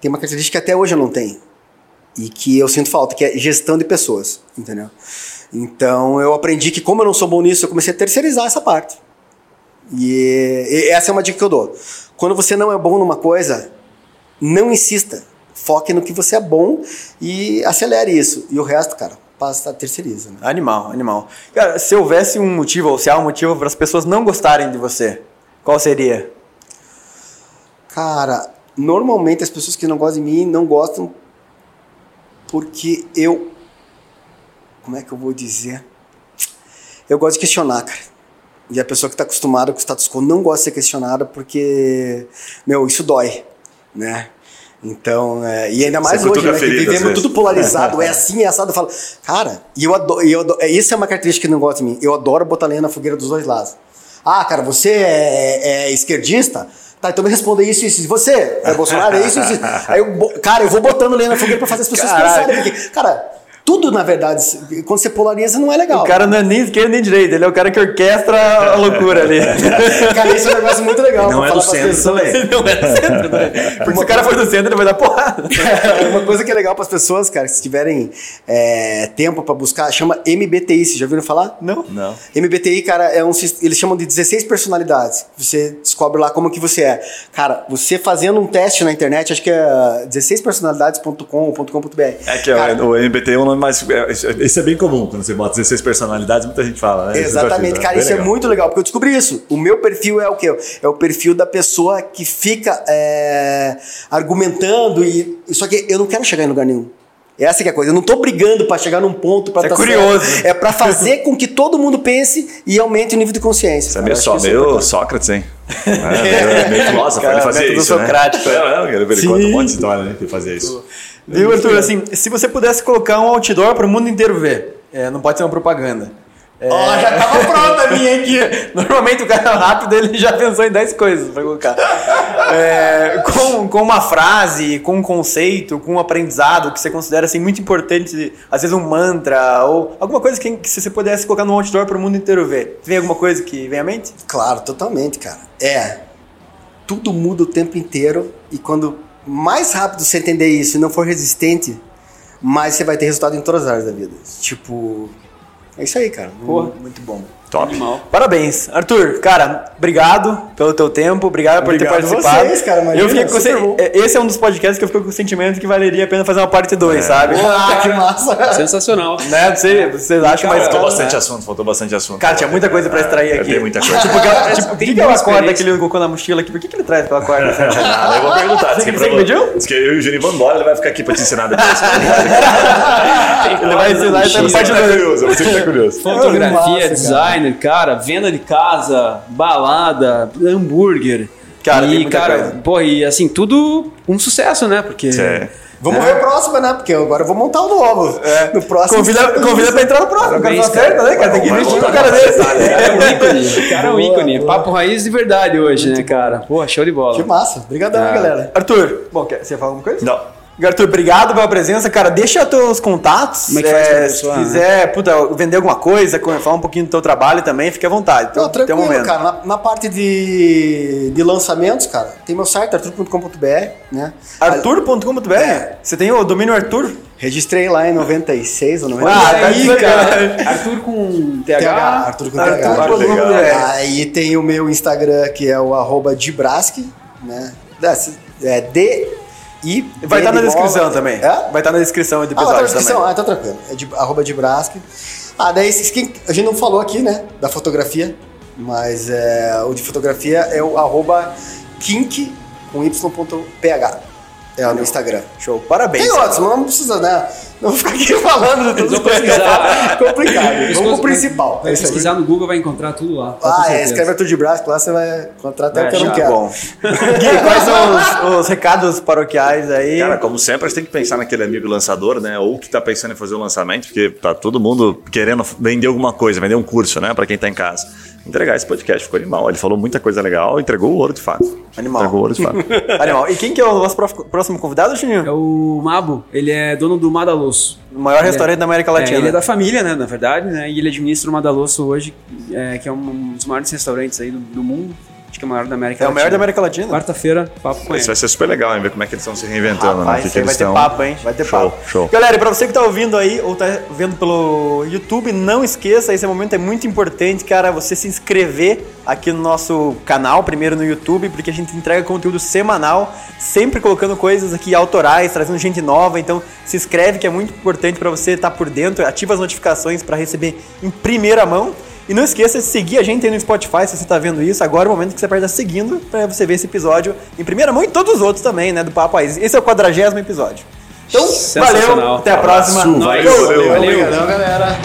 tem uma característica que até hoje eu não tenho. E que eu sinto falta, que é gestão de pessoas, entendeu? Então eu aprendi que, como eu não sou bom nisso, eu comecei a terceirizar essa parte. E, e essa é uma dica que eu dou. Quando você não é bom numa coisa, não insista. Foque no que você é bom e acelere isso. E o resto, cara, passa, terceiriza. Né? Animal, animal. Cara, se houvesse um motivo, ou se há um motivo para as pessoas não gostarem de você, qual seria? Cara, normalmente as pessoas que não gostam de mim não gostam porque eu. Como é que eu vou dizer? Eu gosto de questionar, cara. E a pessoa que está acostumada com o status quo não gosta de ser questionada porque, meu, isso dói, né? Então, é, e ainda mais Você hoje, né, a que vivemos tudo polarizado, é assim, é assado. Eu falo, cara, e eu adoro, e eu adoro, isso é uma característica que não gosta de mim. Eu adoro botar lenha na fogueira dos dois lados. Ah, cara, você é, é esquerdista? Tá, então me responda isso, isso. E você é Bolsonaro? É isso, isso. isso. Aí eu, cara, eu vou botando lenha na fogueira pra fazer as pessoas Caralho. pensarem. Porque, cara, tudo, na verdade, quando você polariza, não é legal. O cara não é nem esquerda nem direita, ele é o cara que orquestra a loucura ali. Cara, isso é um negócio muito legal. Não é do centro pessoas. também. não é do centro, né? Porque se o cara for do centro, ele vai dar porrada. Uma coisa que é legal para as pessoas, cara, se tiverem é, tempo para buscar, chama MBTI. Vocês já ouviram falar? Não. Não. MBTI, cara, é um eles chamam de 16 personalidades. Você descobre lá como que você é. Cara, você fazendo um teste na internet, acho que é 16personalidades.com.com.br. É que Cara, o MBT é um nome mais. é- Esse é bem comum, quando você bota 16 personalidades, muita gente fala, né? Exatamente, perfil, cara, isso é legal. muito legal, porque eu descobri isso. O meu perfil é o quê? É o perfil da pessoa que fica é, argumentando e. Só que eu não quero chegar em lugar nenhum. Essa que é a coisa. Eu não tô brigando pra chegar num ponto pra É tá curioso. certo. É pra fazer com que todo mundo pense e aumente o nível de consciência. Você é meio, só, isso é meio importante. Sócrates, hein? É, meio, filósofo, ele fazia isso. socrático. Né? É, é, ele Sim. conta um monte de história, né? Ele fazia isso. Viu, Arthur? Assim, se você pudesse colocar um outdoor para o mundo inteiro ver, é, não pode ser uma propaganda. É, Ó, já tava pronta a minha aqui. Normalmente o cara rápido ele já pensou em 10 coisas para colocar. É, com, com uma frase, com um conceito, com um aprendizado que você considera assim, muito importante, às vezes um mantra, ou alguma coisa que, que se você pudesse colocar no outdoor para o mundo inteiro ver. Vem alguma coisa que vem à mente? Claro, totalmente, cara. É. Tudo muda o tempo inteiro e quando mais rápido você entender isso e não for resistente, mais você vai ter resultado em todas as áreas da vida. Tipo, é isso aí, cara. Porra, muito bom. Top. Parabéns. Arthur, cara, obrigado pelo teu tempo, obrigado por Obrigado ter participado. vocês, cara, imagina, eu fiquei com você- bom. Esse é um dos podcasts que eu fico com o sentimento que valeria a pena fazer uma parte 2, É. sabe? Ah, que massa. Sensacional. Né? Você, vocês acham mais Faltou bastante né? assunto, faltou bastante assunto. Cara, tinha muita coisa pra extrair É, aqui. Tem muita coisa. Tipo, aquela- tipo, Tem que, que ela muita corda experiência. aquele colocou na mochila aqui? Por que, que ele traz aquela corda? Ah, eu vou perguntar. Você que que pra- pediu? Diz que eu e o Juninho vamos embora, ele vai ficar aqui pra te ensinar depois. ele vai ensinar e tá no Você parte tá 2. curioso, você que tá curioso. Fotografia, Massa, cara. designer, cara. venda de casa, balada, hambúrguer. Cara, e, cara, coisa. pô, e assim, tudo um sucesso, né? Porque. É. Vamos ver o próximo, né? Porque agora eu vou montar o novo. No próximo. Convida, convida pra entrar no próximo. O cara tá certo, né, cara? Tem que investir no cara desse. detalhe, O cara é um ícone. O cara é um Boa, ícone. boa. Papo raiz de verdade hoje, né, cara? Pô, show de bola. Que massa. Obrigadão, Ah. galera. Arthur, bom, quer, você ia falar alguma coisa? Não. Arthur, obrigado pela presença, cara. Deixa teus contatos. Como é que faz É, pessoa, se quiser, puta, vender alguma coisa, co- falar um pouquinho do teu trabalho também, fique à vontade. Então, Não, um tranquilo, momento. cara. Na, na parte de, de lançamentos, cara, tem meu site, arthur.com.br, né? Arthur.com.br? É. Você tem o domínio Arthur? Registrei lá em 96 ou 97. Ah, tá aí, cara. Arthur com TH. TH, Arthur com Arthur, TH. legal. É, Aí tem o meu Instagram, que é o arroba Dibraski, né? Desse- É D I Vai estar B na de descrição bola. também. É? Vai estar na descrição do Ah, tá episódio na descrição? também. Ah, tá tranquilo. É de, arroba Dibraski. Ah, daí a gente não falou aqui, né? Da fotografia. Mas é, o de fotografia é o arroba kink com y.ph. É no Instagram. Show. Parabéns. Tem outros, mas não precisa, né? Não vou ficar aqui falando de tudo. vão pesquisar. Complicado. Vamos pro principal. Vai É aí. pesquisar no Google, vai encontrar tudo lá. Ah, é, escreve Arthur de Brás, lá você vai encontrar até o que eu não quero. Bom. Gui, quais são os, os recados paroquiais aí? Cara, como sempre, a gente tem que pensar naquele amigo lançador, né? Ou que tá pensando em fazer o lançamento, porque tá todo mundo querendo vender alguma coisa, vender um curso, né? Pra quem tá em casa. Entregar esse podcast ficou animal. Ele falou muita coisa legal, entregou o ouro de fato. Animal. Entregou o ouro de fato. Animal. E quem que é o nosso próximo convidado, Juninho? É o Mabo, ele é dono do Madalosso. O maior restaurante da América Latina. É, ele é da família, né, na verdade, né? E ele administra o Madalosso hoje, é, que é um dos maiores restaurantes aí do, do mundo. Acho que é o maior da América É o Latina. maior da América Latina. Quarta-feira, papo com Isso ele. vai ser super legal, hein? Ver como é que eles estão se reinventando, né? O Rapaz, que isso que aí vai eles ter estão- papo, hein? Vai ter Show, papo. show. Galera, e pra você que tá ouvindo aí ou tá vendo pelo YouTube, não esqueça, esse momento é muito importante, cara, você se inscrever aqui no nosso canal, primeiro no YouTube, porque a gente entrega conteúdo semanal, sempre colocando coisas aqui autorais, trazendo gente nova, então se inscreve que é muito importante pra você estar por dentro, ativa as notificações pra receber em primeira mão. E não esqueça de seguir a gente aí no Spotify se você tá vendo isso. Agora é o momento que você pode estar seguindo pra você ver esse episódio em primeira mão e todos os outros também, né? Do Papo. Esse é o quadragésimo episódio. Então, valeu, até a próxima. Valeu, valeu. Valeu. Obrigadão, galera.